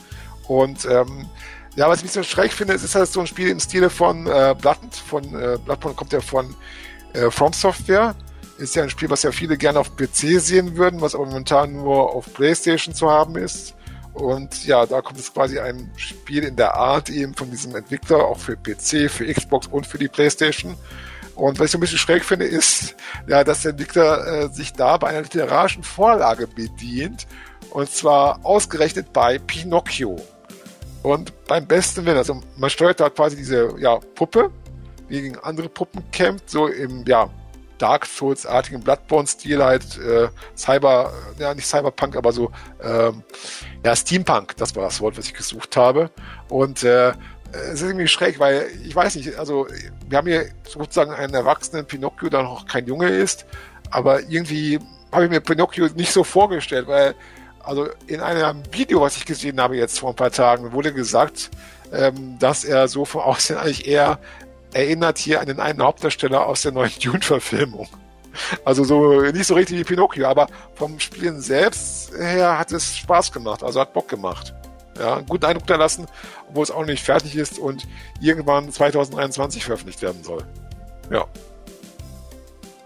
Und ähm, ja, was ich ein bisschen schräg finde, es ist halt so ein Spiel im Stile von äh, Bloodborne. Von äh, Bloodborne kommt ja von äh, From Software. Ist ja ein Spiel, was ja viele gerne auf PC sehen würden, was aber momentan nur auf PlayStation zu haben ist. Und ja, da kommt es quasi ein Spiel in der Art eben von diesem Entwickler, auch für PC, für Xbox und für die PlayStation. Und was ich so ein bisschen schräg finde, ist, ja, dass der Entwickler äh, sich da bei einer literarischen Vorlage bedient. Und zwar ausgerechnet bei Pinocchio. Und beim besten Willen, also man steuert da quasi diese ja, Puppe, die gegen andere Puppen kämpft, so im ja, Dark Souls-artigen Bloodborne-Stil halt, äh, Cyber, ja nicht Cyberpunk, aber so ähm, ja, Steampunk, das war das Wort, was ich gesucht habe. Und äh, es ist irgendwie schräg, weil ich weiß nicht, also wir haben hier sozusagen einen erwachsenen Pinocchio, der noch kein Junge ist, aber irgendwie habe ich mir Pinocchio nicht so vorgestellt, weil also in einem Video, was ich gesehen habe jetzt vor ein paar Tagen, wurde gesagt, ähm, dass er so vom Aussehen eigentlich eher erinnert hier an den einen Hauptdarsteller aus der neuen Dune-Verfilmung. Also so nicht so richtig wie Pinocchio, aber vom Spielen selbst her hat es Spaß gemacht, also hat Bock gemacht. Ja, einen guten Eindruck da lassen, obwohl es auch noch nicht fertig ist und irgendwann 2023 veröffentlicht werden soll. Ja.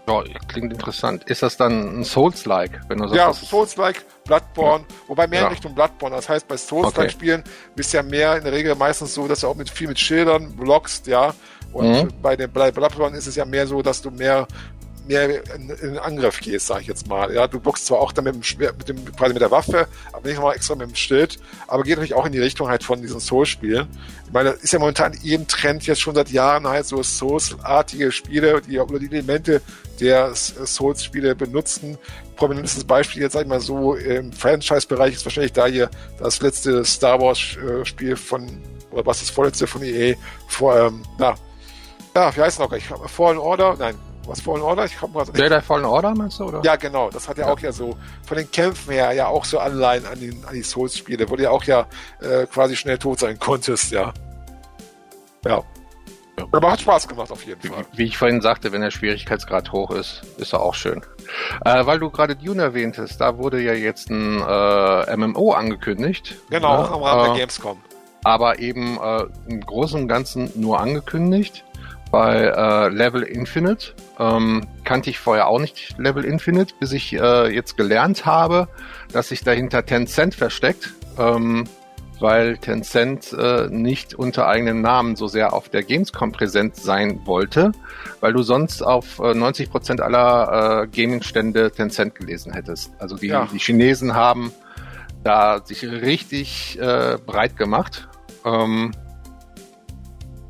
Ja, klingt interessant. Ist das dann ein Souls-like, wenn du sagst? Ja, Souls-like, Bloodborne, ja. wobei mehr ja. in Richtung Bloodborne. Das heißt, bei Souls-like-Spielen okay. bist du ja mehr in der Regel meistens so, dass du auch mit viel mit Schildern blockst, ja. Und mhm. bei den Bloodborne ist es ja mehr so, dass du mehr mehr in, in Angriff gehst, sag ich jetzt mal. Ja, du boxst zwar auch dann mit dem Schwert, mit dem, quasi mit der Waffe, aber nicht nochmal extra mit dem Schild, aber geht natürlich auch in die Richtung halt von diesen Soul-Spielen. Ich meine, das ist ja momentan eben Trend jetzt schon seit Jahren halt so Souls-artige Spiele, die oder die Elemente der Souls-Spiele benutzen. Prominentes Beispiel jetzt, sag ich mal so, im Franchise-Bereich ist wahrscheinlich da hier das letzte Star Wars-Spiel von, oder was das vorletzte von EA, vor, ähm, na, ja, wie heißt noch? Ich, Fallen Order? Nein, was Fallen Order? Ich komme gerade. Jedi Fallen Order meinst du, oder? Ja, genau. Das hat ja, ja, auch ja so von den Kämpfen her ja auch so Anleihen an, den, an die Souls-Spiele, wo du ja auch ja äh, quasi schnell tot sein konntest, ja. Ja. ja. Aber hat Spaß gemacht auf jeden Fall. Wie, wie, ich vorhin sagte, wenn der Schwierigkeitsgrad hoch ist, ist er auch schön. Äh, weil du gerade Dune erwähntest, da wurde ja jetzt ein äh, MMO angekündigt. Genau, am Rahmen der äh, Gamescom. Aber eben äh, im Großen und Ganzen nur angekündigt bei äh, Level Infinite. Ähm, kannte ich vorher auch nicht Level Infinite, bis ich äh, jetzt gelernt habe, dass sich dahinter Tencent versteckt, ähm, weil Tencent äh, nicht unter eigenem Namen so sehr auf der Gamescom präsent sein wollte, weil du sonst auf äh, 90 Prozent aller äh, Gaming-Stände Tencent gelesen hättest. Also die, ja. die Chinesen haben da sich richtig äh, breit gemacht. Ähm,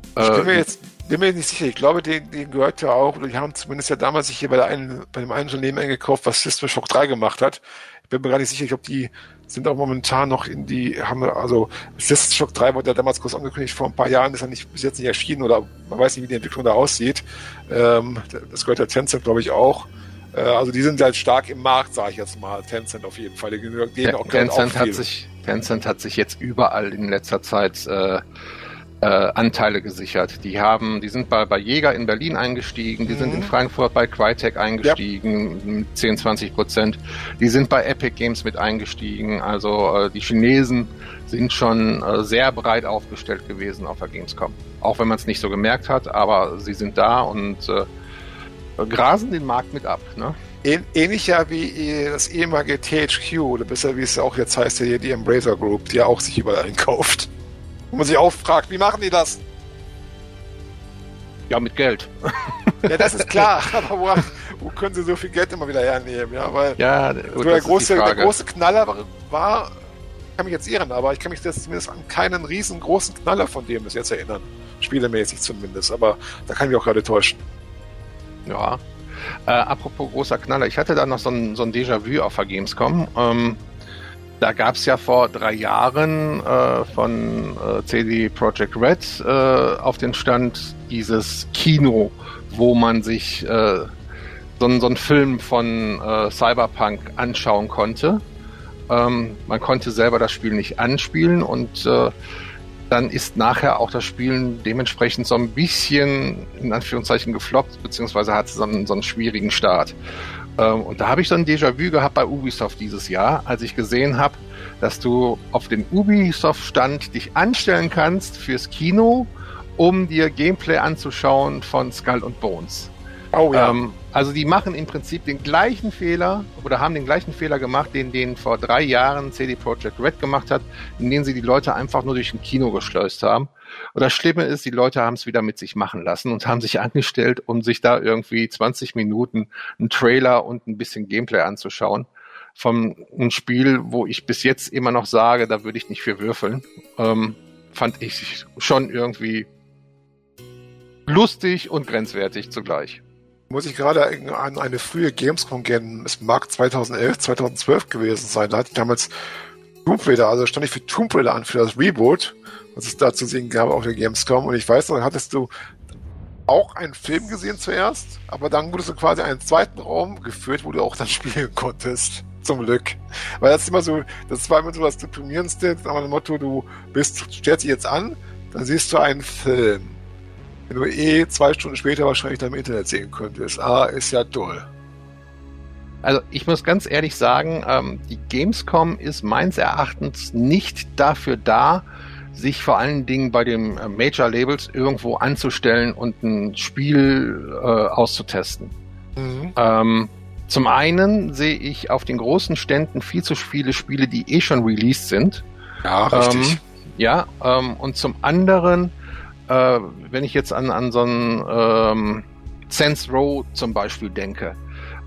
ich bin mir äh, jetzt bin mir nicht sicher. Ich glaube, den, den gehört ja auch, oder die haben zumindest ja damals sich hier bei, der einen, bei dem einen Unternehmen eingekauft, was System Shock 3 gemacht hat. Ich bin mir gar nicht sicher, ich glaube, die sind auch momentan noch in die, haben also System Shock 3 wurde ja damals kurz angekündigt, vor ein paar Jahren ist er nicht bis jetzt nicht erschienen oder man weiß nicht, wie die Entwicklung da aussieht. Ähm, das gehört ja Tencent, glaube ich, auch. Äh, also die sind halt stark im Markt, sage ich jetzt mal. Tencent auf jeden Fall. Die gehen auch, Tencent, auch hat sich, Tencent hat sich jetzt überall in letzter Zeit äh, äh, Anteile gesichert. Die haben, die sind bei, bei Jäger in Berlin eingestiegen, die mhm. sind in mhm. Frankfurt bei Crytek eingestiegen, ja. mit 10, 20 Prozent. Die sind bei Epic Games mit eingestiegen. Also äh, die Chinesen sind schon äh, sehr breit aufgestellt gewesen auf der Gamescom. Auch wenn man es nicht so gemerkt hat, aber sie sind da und äh, grasen den Markt mit ab. Ne? Ähnlich ja wie das ehemalige THQ, oder besser wie es auch jetzt heißt, die Embracer Group, die ja auch sich überall einkauft. Wo man sich auch fragt, wie machen die das? Ja, mit Geld. Ja, das ist klar, aber wo, wo können sie so viel Geld immer wieder hernehmen? Ja, weil ja, gut, so der, große, der große Knaller war, ich kann mich jetzt irren, aber ich kann mich das zumindest an keinen riesengroßen Knaller von dem bis jetzt erinnern. Spielemäßig zumindest, aber da kann ich mich auch gerade täuschen. Ja. Äh, apropos großer Knaller, ich hatte da noch so ein, so ein Déjà-vu auf der Gamescom. Ähm, da gab es ja vor drei Jahren äh, von äh, CD Projekt Red äh, auf den Stand dieses Kino, wo man sich äh, so, so einen Film von äh, Cyberpunk anschauen konnte. Ähm, man konnte selber das Spiel nicht anspielen und äh, dann ist nachher auch das Spielen dementsprechend so ein bisschen in Anführungszeichen gefloppt, beziehungsweise hat so einen, so einen schwierigen Start. Ähm, und da habe ich so ein Déjà-vu gehabt bei Ubisoft dieses Jahr, als ich gesehen habe, dass du auf dem Ubisoft-Stand dich anstellen kannst fürs Kino, um dir Gameplay anzuschauen von Skull und Bones. Oh ja. Ähm, also die machen im Prinzip den gleichen Fehler oder haben den gleichen Fehler gemacht, den den vor drei Jahren CD Projekt Red gemacht hat, indem sie die Leute einfach nur durch ein Kino geschleust haben. Und das Schlimme ist, die Leute haben es wieder mit sich machen lassen und haben sich angestellt, um sich da irgendwie 20 Minuten einen Trailer und ein bisschen Gameplay anzuschauen. Von einem Spiel, wo ich bis jetzt immer noch sage, da würde ich nicht für würfeln. Ähm, fand ich schon irgendwie lustig und grenzwertig zugleich muss ich gerade an eine frühe Gamescom gehen. Es mag 2011, 2012 gewesen sein. Da hatte ich damals Tomb Raider, also stand ich für Tomb Raider an, für das Reboot, was es da zu sehen gab auf der Gamescom. Und ich weiß noch, hattest du auch einen Film gesehen zuerst, aber dann wurdest du quasi einen zweiten Raum geführt, wo du auch dann spielen konntest. Zum Glück. Weil das ist immer so, das war immer so das Deprimierendste, nach dem Motto, du bist, stellst dich jetzt an, dann siehst du einen Film wenn du eh zwei Stunden später wahrscheinlich dann im Internet sehen könntest. Ah, ist ja toll. Also ich muss ganz ehrlich sagen, ähm, die Gamescom ist meines Erachtens nicht dafür da, sich vor allen Dingen bei den äh, Major Labels irgendwo anzustellen und ein Spiel äh, auszutesten. Mhm. Ähm, zum einen sehe ich auf den großen Ständen viel zu viele Spiele, die eh schon released sind. Ja, richtig. Ähm, ja, ähm, und zum anderen äh, wenn ich jetzt an, an so einen ähm, Sense Row zum Beispiel denke,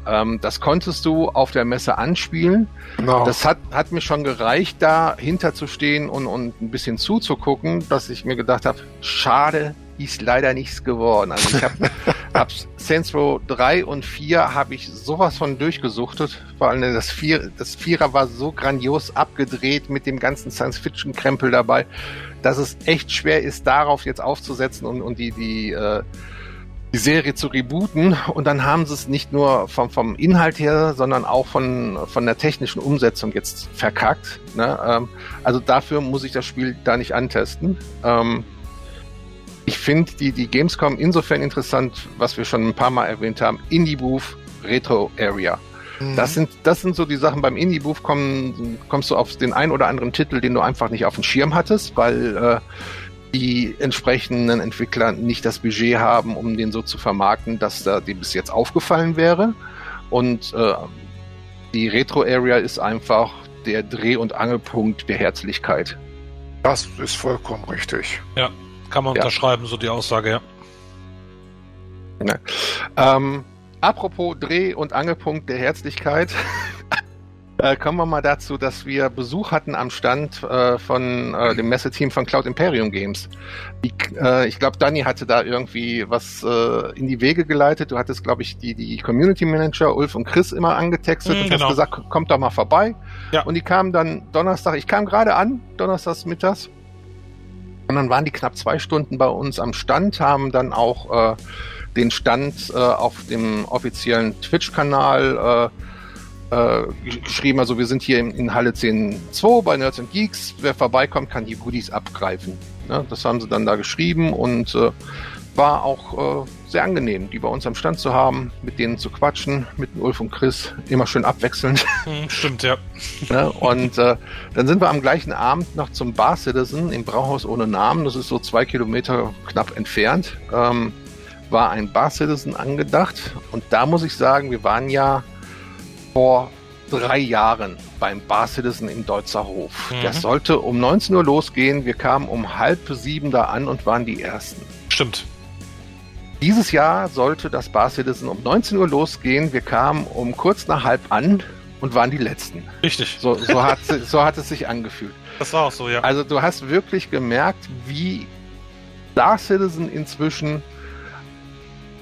ähm, das konntest du auf der Messe anspielen. Genau. Das hat, hat mir schon gereicht, da hinterzustehen und, und ein bisschen zuzugucken, dass ich mir gedacht habe, schade, ist leider nichts geworden. Also ich habe hab Saints Row 3 und 4 habe ich sowas von durchgesuchtet. Vor allem das, Vier, das Vierer war so grandios abgedreht mit dem ganzen Science-Fiction-Krempel dabei, dass es echt schwer ist, darauf jetzt aufzusetzen und, und die, die, äh, die Serie zu rebooten. Und dann haben sie es nicht nur vom, vom Inhalt her, sondern auch von, von der technischen Umsetzung jetzt verkackt. Ne? Ähm, also dafür muss ich das Spiel da nicht antesten. Ähm, ich finde die, die Gamescom insofern interessant, was wir schon ein paar Mal erwähnt haben, Indie Booth Retro Area. Mhm. Das sind, das sind so die Sachen beim Indie Booth kommen, kommst du auf den einen oder anderen Titel, den du einfach nicht auf dem Schirm hattest, weil äh, die entsprechenden Entwickler nicht das Budget haben, um den so zu vermarkten, dass da die bis jetzt aufgefallen wäre. Und äh, die Retro Area ist einfach der Dreh- und Angelpunkt der Herzlichkeit. Das ist vollkommen richtig. Ja. Kann man ja. unterschreiben, so die Aussage, ja. ja. Ähm, apropos Dreh- und Angelpunkt der Herzlichkeit. Äh, kommen wir mal dazu, dass wir Besuch hatten am Stand äh, von äh, dem Messeteam von Cloud Imperium Games. Die, äh, ich glaube, Dani hatte da irgendwie was äh, in die Wege geleitet. Du hattest, glaube ich, die, die Community Manager Ulf und Chris immer angetextet mm, und genau. hast gesagt, kommt doch mal vorbei. Ja. Und die kamen dann Donnerstag, ich kam gerade an, Donnerstags mittags und dann waren die knapp zwei Stunden bei uns am Stand, haben dann auch äh, den Stand auf dem offiziellen Twitch-Kanal äh, äh, geschrieben. Also wir sind hier in, in Halle 10.2 bei Nerds and Geeks. Wer vorbeikommt, kann die Goodies abgreifen. Ja, das haben sie dann da geschrieben und äh, war auch äh, sehr angenehm, die bei uns am Stand zu haben, mit denen zu quatschen, mit Ulf und Chris, immer schön abwechselnd. Hm, stimmt, ja. ja und äh, dann sind wir am gleichen Abend noch zum Bar Citizen im Brauhaus ohne Namen, das ist so zwei Kilometer knapp entfernt, ähm, war ein Bar Citizen angedacht. Und da muss ich sagen, wir waren ja vor drei Jahren beim Bar Citizen in Deutzerhof. Mhm. Das sollte um 19 Uhr losgehen. Wir kamen um halb sieben da an und waren die Ersten. Stimmt. Dieses Jahr sollte das Bar Citizen um 19 Uhr losgehen. Wir kamen um kurz nach halb an und waren die Letzten. Richtig. So, so, hat, so hat es sich angefühlt. Das war auch so, ja. Also du hast wirklich gemerkt, wie Star Citizen inzwischen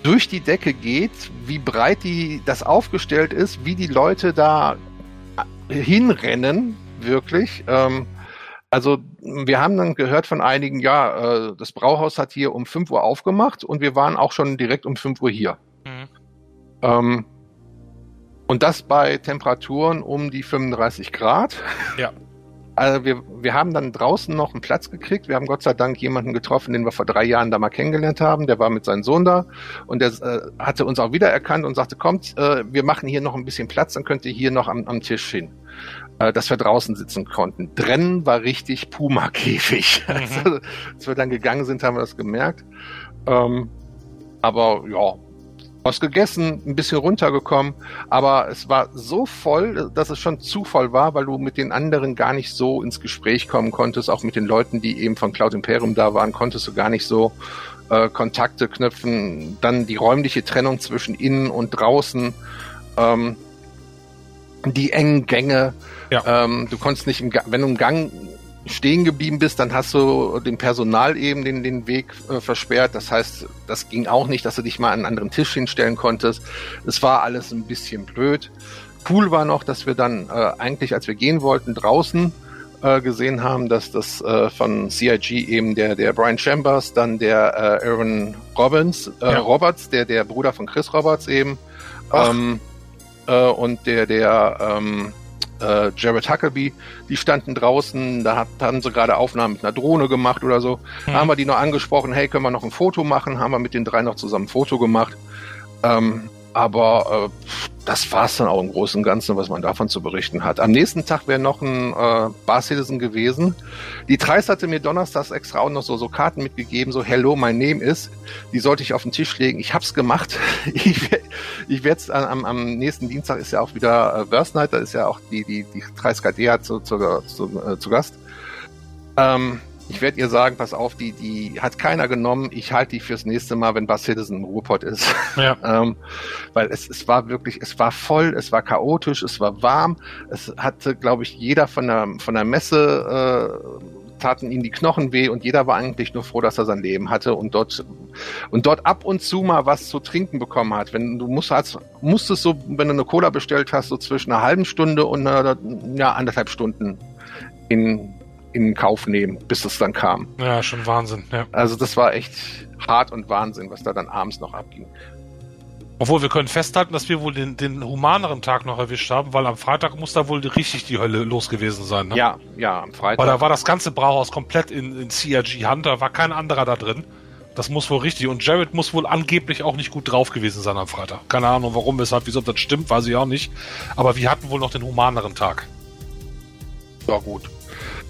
durch die Decke geht, wie breit die, das aufgestellt ist, wie die Leute da hinrennen, wirklich. Ähm, also wir haben dann gehört von einigen, ja, äh, das Brauhaus hat hier um 5 Uhr aufgemacht und wir waren auch schon direkt um 5 Uhr hier. Mhm. Ähm, und das bei Temperaturen um die 35 Grad. Ja. Also wir, wir haben dann draußen noch einen Platz gekriegt. Wir haben Gott sei Dank jemanden getroffen, den wir vor drei Jahren da mal kennengelernt haben. Der war mit seinem Sohn da und der äh, hatte uns auch wiedererkannt und sagte, kommt, äh, wir machen hier noch ein bisschen Platz, dann könnt ihr hier noch am, am Tisch hin. Äh, dass wir draußen sitzen konnten. Drinnen war richtig Puma-Käfig. Mhm. Also, als wir dann gegangen sind, haben wir das gemerkt. Ähm, aber ja, was gegessen, ein bisschen runtergekommen, aber es war so voll, dass es schon zu voll war, weil du mit den anderen gar nicht so ins Gespräch kommen konntest, auch mit den Leuten, die eben von Cloud Imperium da waren, konntest du gar nicht so äh, Kontakte knüpfen. Dann die räumliche Trennung zwischen innen und draußen, ähm, die engen Gänge. Ja. Ähm, du konntest nicht, im, wenn du im Gang stehen geblieben bist, dann hast du dem Personal eben den, den Weg äh, versperrt. Das heißt, das ging auch nicht, dass du dich mal an einen anderen Tisch hinstellen konntest. Es war alles ein bisschen blöd. Cool war noch, dass wir dann äh, eigentlich, als wir gehen wollten, draußen äh, gesehen haben, dass das äh, von CIG eben der, der Brian Chambers, dann der äh, Aaron Robbins, äh, ja. Roberts, der, der Bruder von Chris Roberts eben, ähm, äh, und der, der, ähm, äh, Jared Huckabee, die standen draußen, da hat, haben sie gerade Aufnahmen mit einer Drohne gemacht oder so. Mhm. Da haben wir die noch angesprochen, hey, können wir noch ein Foto machen? Haben wir mit den drei noch zusammen ein Foto gemacht. Ähm, aber äh, das war es dann auch im Großen und Ganzen, was man davon zu berichten hat. Am nächsten Tag wäre noch ein äh, Bar Citizen gewesen. Die Treis hatte mir donnerstags extra auch noch so, so Karten mitgegeben, so Hello, my name is. Die sollte ich auf den Tisch legen. Ich hab's gemacht. ich ich werde es am, am nächsten Dienstag ist ja auch wieder äh, Burst Night, da ist ja auch die, die, die Treis KD zu, zu, zu, äh, zu Gast. Ähm, ich werde ihr sagen, pass auf, die, die hat keiner genommen. Ich halte die fürs nächste Mal, wenn Bas Citizen im Ruhrpott ist. Ja. ähm, weil es, es war wirklich, es war voll, es war chaotisch, es war warm. Es hatte, glaube ich, jeder von der, von der Messe, äh, taten ihm die Knochen weh und jeder war eigentlich nur froh, dass er sein Leben hatte und dort und dort ab und zu mal was zu trinken bekommen hat. Wenn du musst, hast, musstest so, wenn du eine Cola bestellt hast, so zwischen einer halben Stunde und einer, ja, anderthalb Stunden in in Kauf nehmen, bis es dann kam. Ja, schon Wahnsinn. Ja. Also das war echt hart und Wahnsinn, was da dann abends noch abging. Obwohl wir können festhalten, dass wir wohl den, den humaneren Tag noch erwischt haben, weil am Freitag muss da wohl richtig die Hölle los gewesen sein. Ne? Ja, ja, am Freitag. Weil da war das ganze Brauhaus komplett in, in CRG Hunter, war kein anderer da drin. Das muss wohl richtig. Und Jared muss wohl angeblich auch nicht gut drauf gewesen sein am Freitag. Keine Ahnung, warum, weshalb, wieso das stimmt, weiß ich auch nicht. Aber wir hatten wohl noch den humaneren Tag. Ja, gut.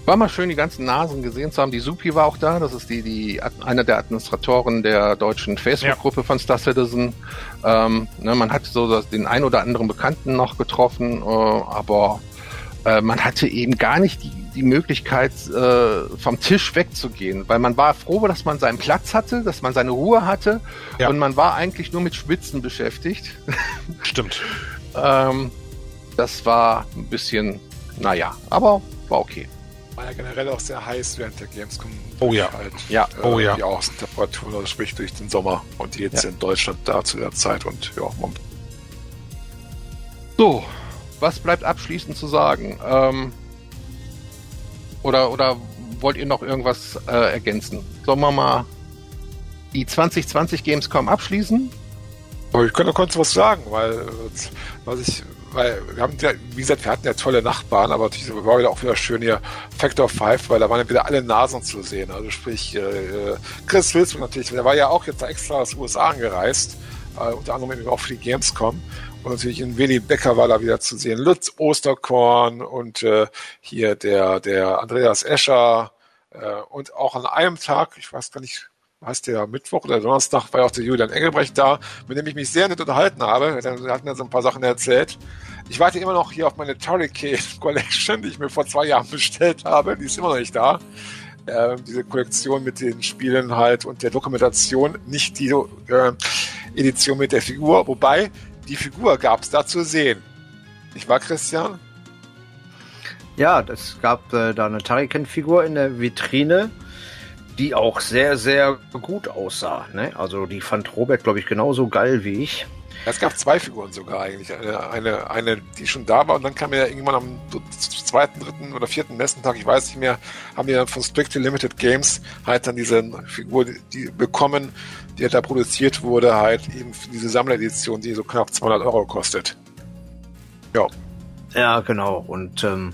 War mal schön, die ganzen Nasen gesehen zu haben. Die Supi war auch da. Das ist die, die eine der Administratoren der deutschen Facebook-Gruppe ja. von Star Citizen. Ähm, ne, man hat so den ein oder anderen Bekannten noch getroffen, äh, aber äh, man hatte eben gar nicht die, die Möglichkeit, äh, vom Tisch wegzugehen, weil man war froh, dass man seinen Platz hatte, dass man seine Ruhe hatte ja. und man war eigentlich nur mit Schwitzen beschäftigt. Stimmt. ähm, das war ein bisschen, naja, aber war okay war ja generell auch sehr heiß während der Gamescom. Oh ja. Halt, ja. Äh, oh ja. Die Außentemperaturen, also sprich durch den Sommer und jetzt ja. in Deutschland da zu der Zeit und ja, man So, was bleibt abschließend zu sagen? Ähm, oder, oder wollt ihr noch irgendwas äh, ergänzen? Sollen wir mal die 2020 Gamescom abschließen? ich könnte kurz was sagen, weil äh, was ich weil wir haben ja, wie gesagt, wir hatten ja tolle Nachbarn, aber natürlich war wieder auch wieder schön hier Factor 5, weil da waren ja wieder alle Nasen zu sehen. Also sprich, äh, Chris Wilson natürlich, der war ja auch jetzt extra aus den USA angereist, äh, unter anderem eben auch für die Gamescom. Und natürlich in Willy Becker war da wieder zu sehen, Lutz Osterkorn und äh, hier der, der Andreas Escher äh, und auch an einem Tag, ich weiß gar nicht, heißt der Mittwoch oder Donnerstag, war ja auch der Julian Engelbrecht da, mit dem ich mich sehr nett unterhalten habe. Er hat mir so ein paar Sachen erzählt. Ich warte immer noch hier auf meine Turricane Collection, die ich mir vor zwei Jahren bestellt habe. Die ist immer noch nicht da. Äh, diese Kollektion mit den Spielen halt und der Dokumentation, nicht die äh, Edition mit der Figur, wobei die Figur gab es da zu sehen. Nicht wahr, Christian? Ja, es gab äh, da eine Turrican-Figur in der Vitrine, die auch sehr, sehr gut aussah. Ne? Also die fand Robert, glaube ich, genauso geil wie ich. Es gab zwei Figuren sogar eigentlich. Eine, eine, eine, die schon da war und dann kam ja irgendwann am zweiten, dritten oder vierten Messentag, ich weiß nicht mehr, haben dann von Strictly Limited Games halt dann diese Figur die, bekommen, die halt da produziert wurde, halt eben für diese Sammleredition, die so knapp 200 Euro kostet. Ja. Ja, genau. Und ähm,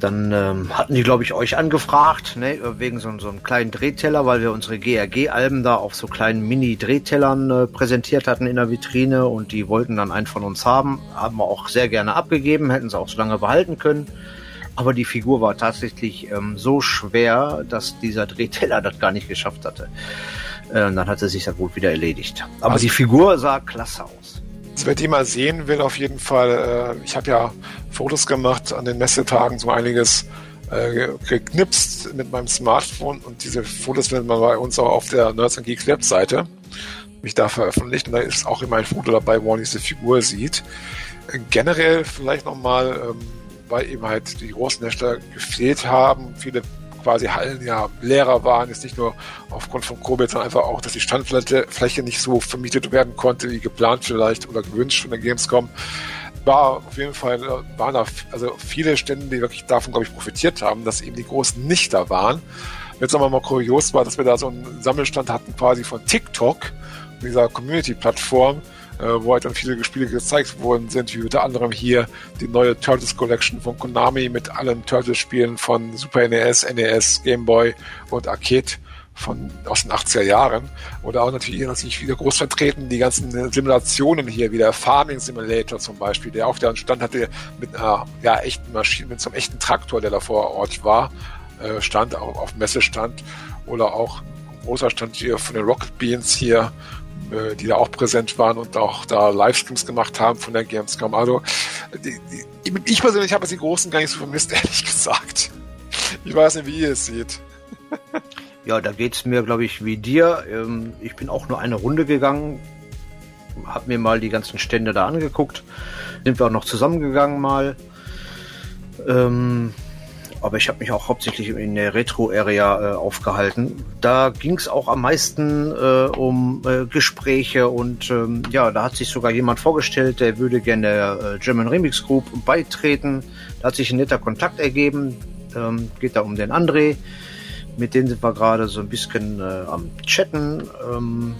Dann ähm, hatten die, glaube ich, euch angefragt, ne, wegen so, so einem kleinen Drehteller, weil wir unsere GRG-Alben da auf so kleinen Mini-Drehtellern äh, präsentiert hatten in der Vitrine und die wollten dann einen von uns haben. Haben wir auch sehr gerne abgegeben, hätten sie auch so lange behalten können. Aber die Figur war tatsächlich ähm, so schwer, dass dieser Drehteller das gar nicht geschafft hatte. Äh, dann hatte sich das wohl wieder erledigt. Aber also, die Figur sah klasse aus. Wer die mal sehen will, auf jeden Fall. Äh, ich habe ja Fotos gemacht an den Messetagen, so einiges äh, geknipst mit meinem Smartphone und diese Fotos findet man bei uns auch auf der Nerds Geeks Webseite. Mich da veröffentlicht und da ist auch immer ein Foto dabei, wo man diese Figur sieht. Generell vielleicht nochmal, ähm, weil eben halt die großen Hersteller gefehlt haben, viele quasi Hallen ja leerer waren, ist nicht nur aufgrund von Covid, sondern einfach auch, dass die Standfläche nicht so vermietet werden konnte, wie geplant vielleicht oder gewünscht von der Gamescom. War auf jeden Fall, waren da also viele Stände, die wirklich davon, glaube ich, profitiert haben, dass eben die Großen nicht da waren. Jetzt aber mal kurios war, dass wir da so einen Sammelstand hatten quasi von TikTok, dieser Community-Plattform, äh, wo halt dann viele Spiele gezeigt worden sind, wie unter anderem hier die neue Turtles Collection von Konami mit allen Turtles-Spielen von Super NES, NES, Game Boy und Arcade von aus den 80er Jahren. Oder auch natürlich, natürlich wieder groß vertreten, die ganzen Simulationen hier, wie der Farming Simulator zum Beispiel, der auf der Stand hatte mit einer ja, echten Maschine, mit so einem echten Traktor, der da vor Ort war, äh, stand, auch auf Messestand. Oder auch ein großer Stand hier von den Rocket Beans hier, äh, die da auch präsent waren und auch da Livestreams gemacht haben von der Gamescom. Also die, die, ich persönlich habe die Großen gar nicht so vermisst, ehrlich gesagt. Ich weiß nicht, wie ihr es seht. Ja, da geht es mir, glaube ich, wie dir. Ähm, ich bin auch nur eine Runde gegangen, habe mir mal die ganzen Stände da angeguckt. Sind wir auch noch zusammengegangen mal. Ähm, aber ich habe mich auch hauptsächlich in der Retro-Area äh, aufgehalten. Da ging es auch am meisten äh, um äh, Gespräche und ähm, ja, da hat sich sogar jemand vorgestellt, der würde gerne der äh, German Remix Group beitreten. Da hat sich ein netter Kontakt ergeben. Ähm, geht da um den André. Mit dem sind wir gerade so ein bisschen äh, am Chatten. Ähm,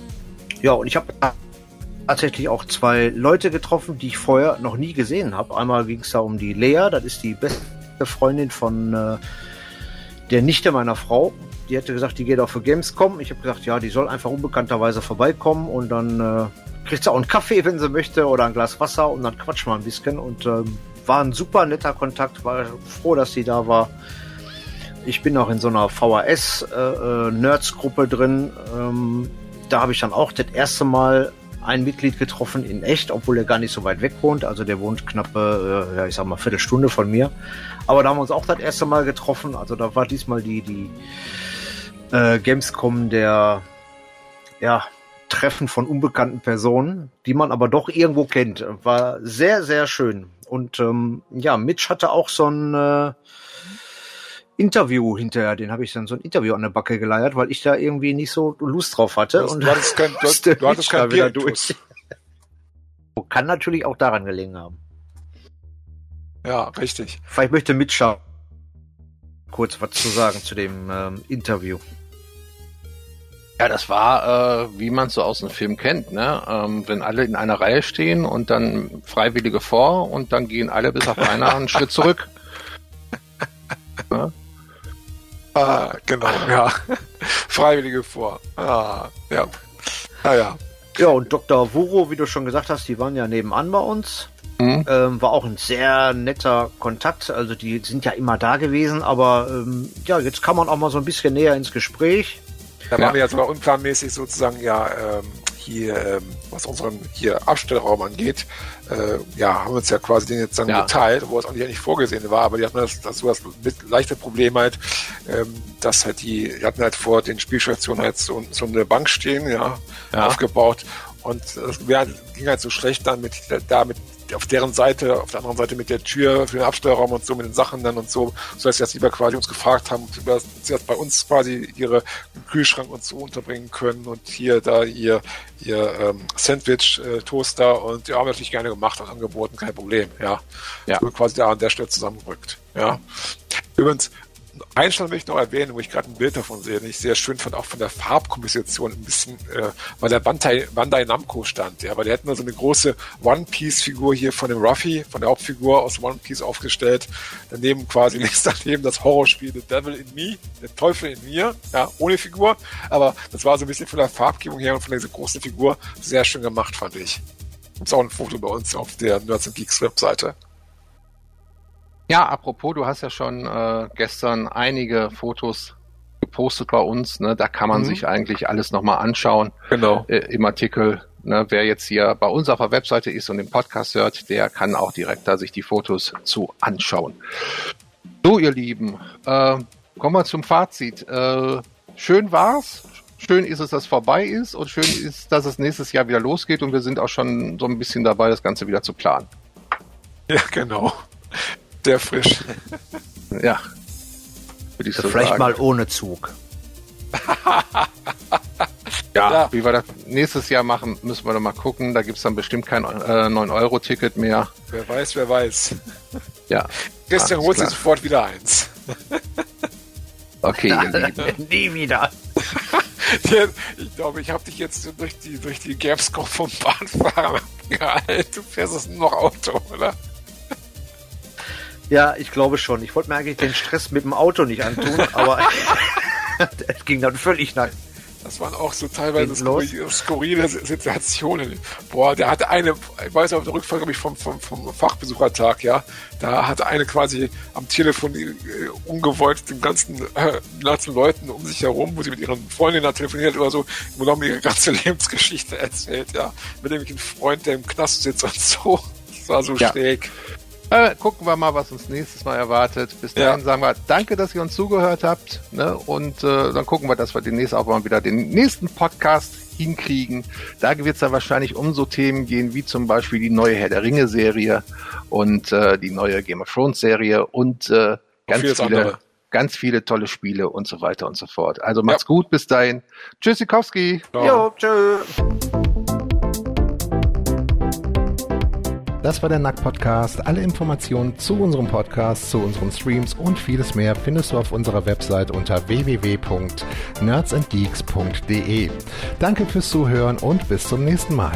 ja, und ich habe tatsächlich auch zwei Leute getroffen, die ich vorher noch nie gesehen habe. Einmal ging es da um die Lea, das ist die beste Freundin von äh, der Nichte meiner Frau. Die hätte gesagt, die geht auch für Gamescom. Ich habe gesagt, ja, die soll einfach unbekannterweise vorbeikommen und dann äh, kriegt sie auch einen Kaffee, wenn sie möchte, oder ein Glas Wasser und dann quatschen wir ein bisschen. Und ähm, war ein super netter Kontakt, war froh, dass sie da war. Ich bin auch in so einer VHS-Nerds-Gruppe äh, äh drin. Ähm, da habe ich dann auch das erste Mal ein Mitglied getroffen in echt, obwohl er gar nicht so weit weg wohnt. Also der wohnt knappe, äh, ja, ich sag mal, Viertelstunde von mir. Aber da haben wir uns auch das erste Mal getroffen. Also da war diesmal die, die äh, Gamescom der ja, Treffen von unbekannten Personen, die man aber doch irgendwo kennt. War sehr, sehr schön. Und ähm, ja, Mitch hatte auch so ein äh, Interview hinterher, den habe ich dann so ein Interview an der Backe geleiert, weil ich da irgendwie nicht so Lust drauf hatte. Du, und du hattest kein, du, du hattest kein Bier durch. Kann natürlich auch daran gelegen haben. Ja, richtig. Vielleicht möchte Mitscha kurz was zu sagen zu dem ähm, Interview. Ja, das war, äh, wie man es so aus dem Film kennt, ne? Ähm, wenn alle in einer Reihe stehen und dann Freiwillige vor und dann gehen alle bis auf einer einen Schritt zurück. Ja? Ah, genau, ja. Freiwillige vor. Ah, ja. Ah, ja. Ja, und Dr. Wuro, wie du schon gesagt hast, die waren ja nebenan bei uns. Mhm. Ähm, war auch ein sehr netter Kontakt. Also die sind ja immer da gewesen, aber ähm, ja, jetzt kann man auch mal so ein bisschen näher ins Gespräch. Da ja. waren wir ja sogar unplanmäßig sozusagen ja ähm, hier, ähm, was unseren hier Abstellraum angeht, äh, ja, haben uns ja quasi den jetzt dann ja. geteilt, wo es auch nicht vorgesehen war, aber die hatten das, das, das leichte Problem halt, ähm, dass halt die, die hatten halt vor den Spielstationen halt so, so eine Bank stehen, ja, ja. aufgebaut und das ging halt so schlecht dann mit, da mit auf deren Seite, auf der anderen Seite mit der Tür für den Abstellraum und so, mit den Sachen dann und so, so dass sie jetzt lieber quasi uns gefragt haben, ob sie jetzt bei uns quasi ihre Kühlschrank und so unterbringen können und hier da ihr, ihr ähm, Sandwich-Toaster äh, und ja, haben wir natürlich gerne gemacht und angeboten, kein Problem, ja. ja. So quasi da an der Stelle zusammengerückt, ja. Übrigens, Einstand will ich noch erwähnen, wo ich gerade ein Bild davon sehe, den ich sehr schön fand, auch von der Farbkomposition ein bisschen, äh, weil der Bandai, Bandai Namco stand, ja, weil die hätten so eine große One-Piece-Figur hier von dem Ruffy, von der Hauptfigur aus One Piece aufgestellt. Daneben quasi links daneben das Horrorspiel The Devil in Me, der Teufel in mir, ja, ohne Figur. Aber das war so ein bisschen von der Farbgebung her und von dieser großen Figur sehr schön gemacht, fand ich. Gibt's auch ein Foto bei uns auf der Nerds Geeks Webseite. Ja, apropos, du hast ja schon äh, gestern einige Fotos gepostet bei uns. Ne? Da kann man mhm. sich eigentlich alles nochmal anschauen. Genau. Äh, Im Artikel. Ne? Wer jetzt hier bei uns auf der Webseite ist und den Podcast hört, der kann auch direkt da sich die Fotos zu anschauen. So, ihr Lieben, äh, kommen wir zum Fazit. Äh, schön war's. Schön ist es, dass es vorbei ist und schön ist, dass es nächstes Jahr wieder losgeht und wir sind auch schon so ein bisschen dabei, das Ganze wieder zu planen. Ja, genau sehr frisch. ja. Würde ich so Vielleicht sagen. mal ohne Zug. ja, ja, wie wir das nächstes Jahr machen, müssen wir noch mal gucken. Da gibt es dann bestimmt kein äh, 9-Euro-Ticket mehr. Wer weiß, wer weiß. Ja. Christian holt sich sofort wieder eins. Okay, ihr Lieben. Nie wieder. ich glaube, ich habe dich jetzt durch die, durch die Gamescom vom Bahnfahren gehalten. Du fährst es nur noch Auto, oder? Ja, ich glaube schon. Ich wollte mir eigentlich den Stress mit dem Auto nicht antun, aber es ging dann völlig nach. Das waren auch so teilweise skurrile, skurrile Situationen. Boah, der hatte eine, ich weiß auf der Rückfahrt, glaube ich, vom, vom, vom Fachbesuchertag, ja, da hatte eine quasi am Telefon äh, ungewollt den ganzen, äh, ganzen Leuten um sich herum, wo sie mit ihren Freundinnen telefoniert oder so, wo noch ihre ganze Lebensgeschichte erzählt, ja, mit dem Freund, der im Knast sitzt und so. Das war so ja. schräg. Äh, gucken wir mal, was uns nächstes Mal erwartet. Bis dahin ja. sagen wir danke, dass ihr uns zugehört habt. Ne? Und äh, dann gucken wir, dass wir demnächst auch mal wieder den nächsten Podcast hinkriegen. Da wird es dann wahrscheinlich um so Themen gehen, wie zum Beispiel die neue Herr der Ringe-Serie und äh, die neue Game of Thrones-Serie und äh, ganz viele, andere. ganz viele tolle Spiele und so weiter und so fort. Also macht's ja. gut, bis dahin. Tschüssikowski. Jo, tschö. Das war der Nack Podcast. Alle Informationen zu unserem Podcast, zu unseren Streams und vieles mehr findest du auf unserer Website unter www.nerdsandgeeks.de. Danke fürs Zuhören und bis zum nächsten Mal.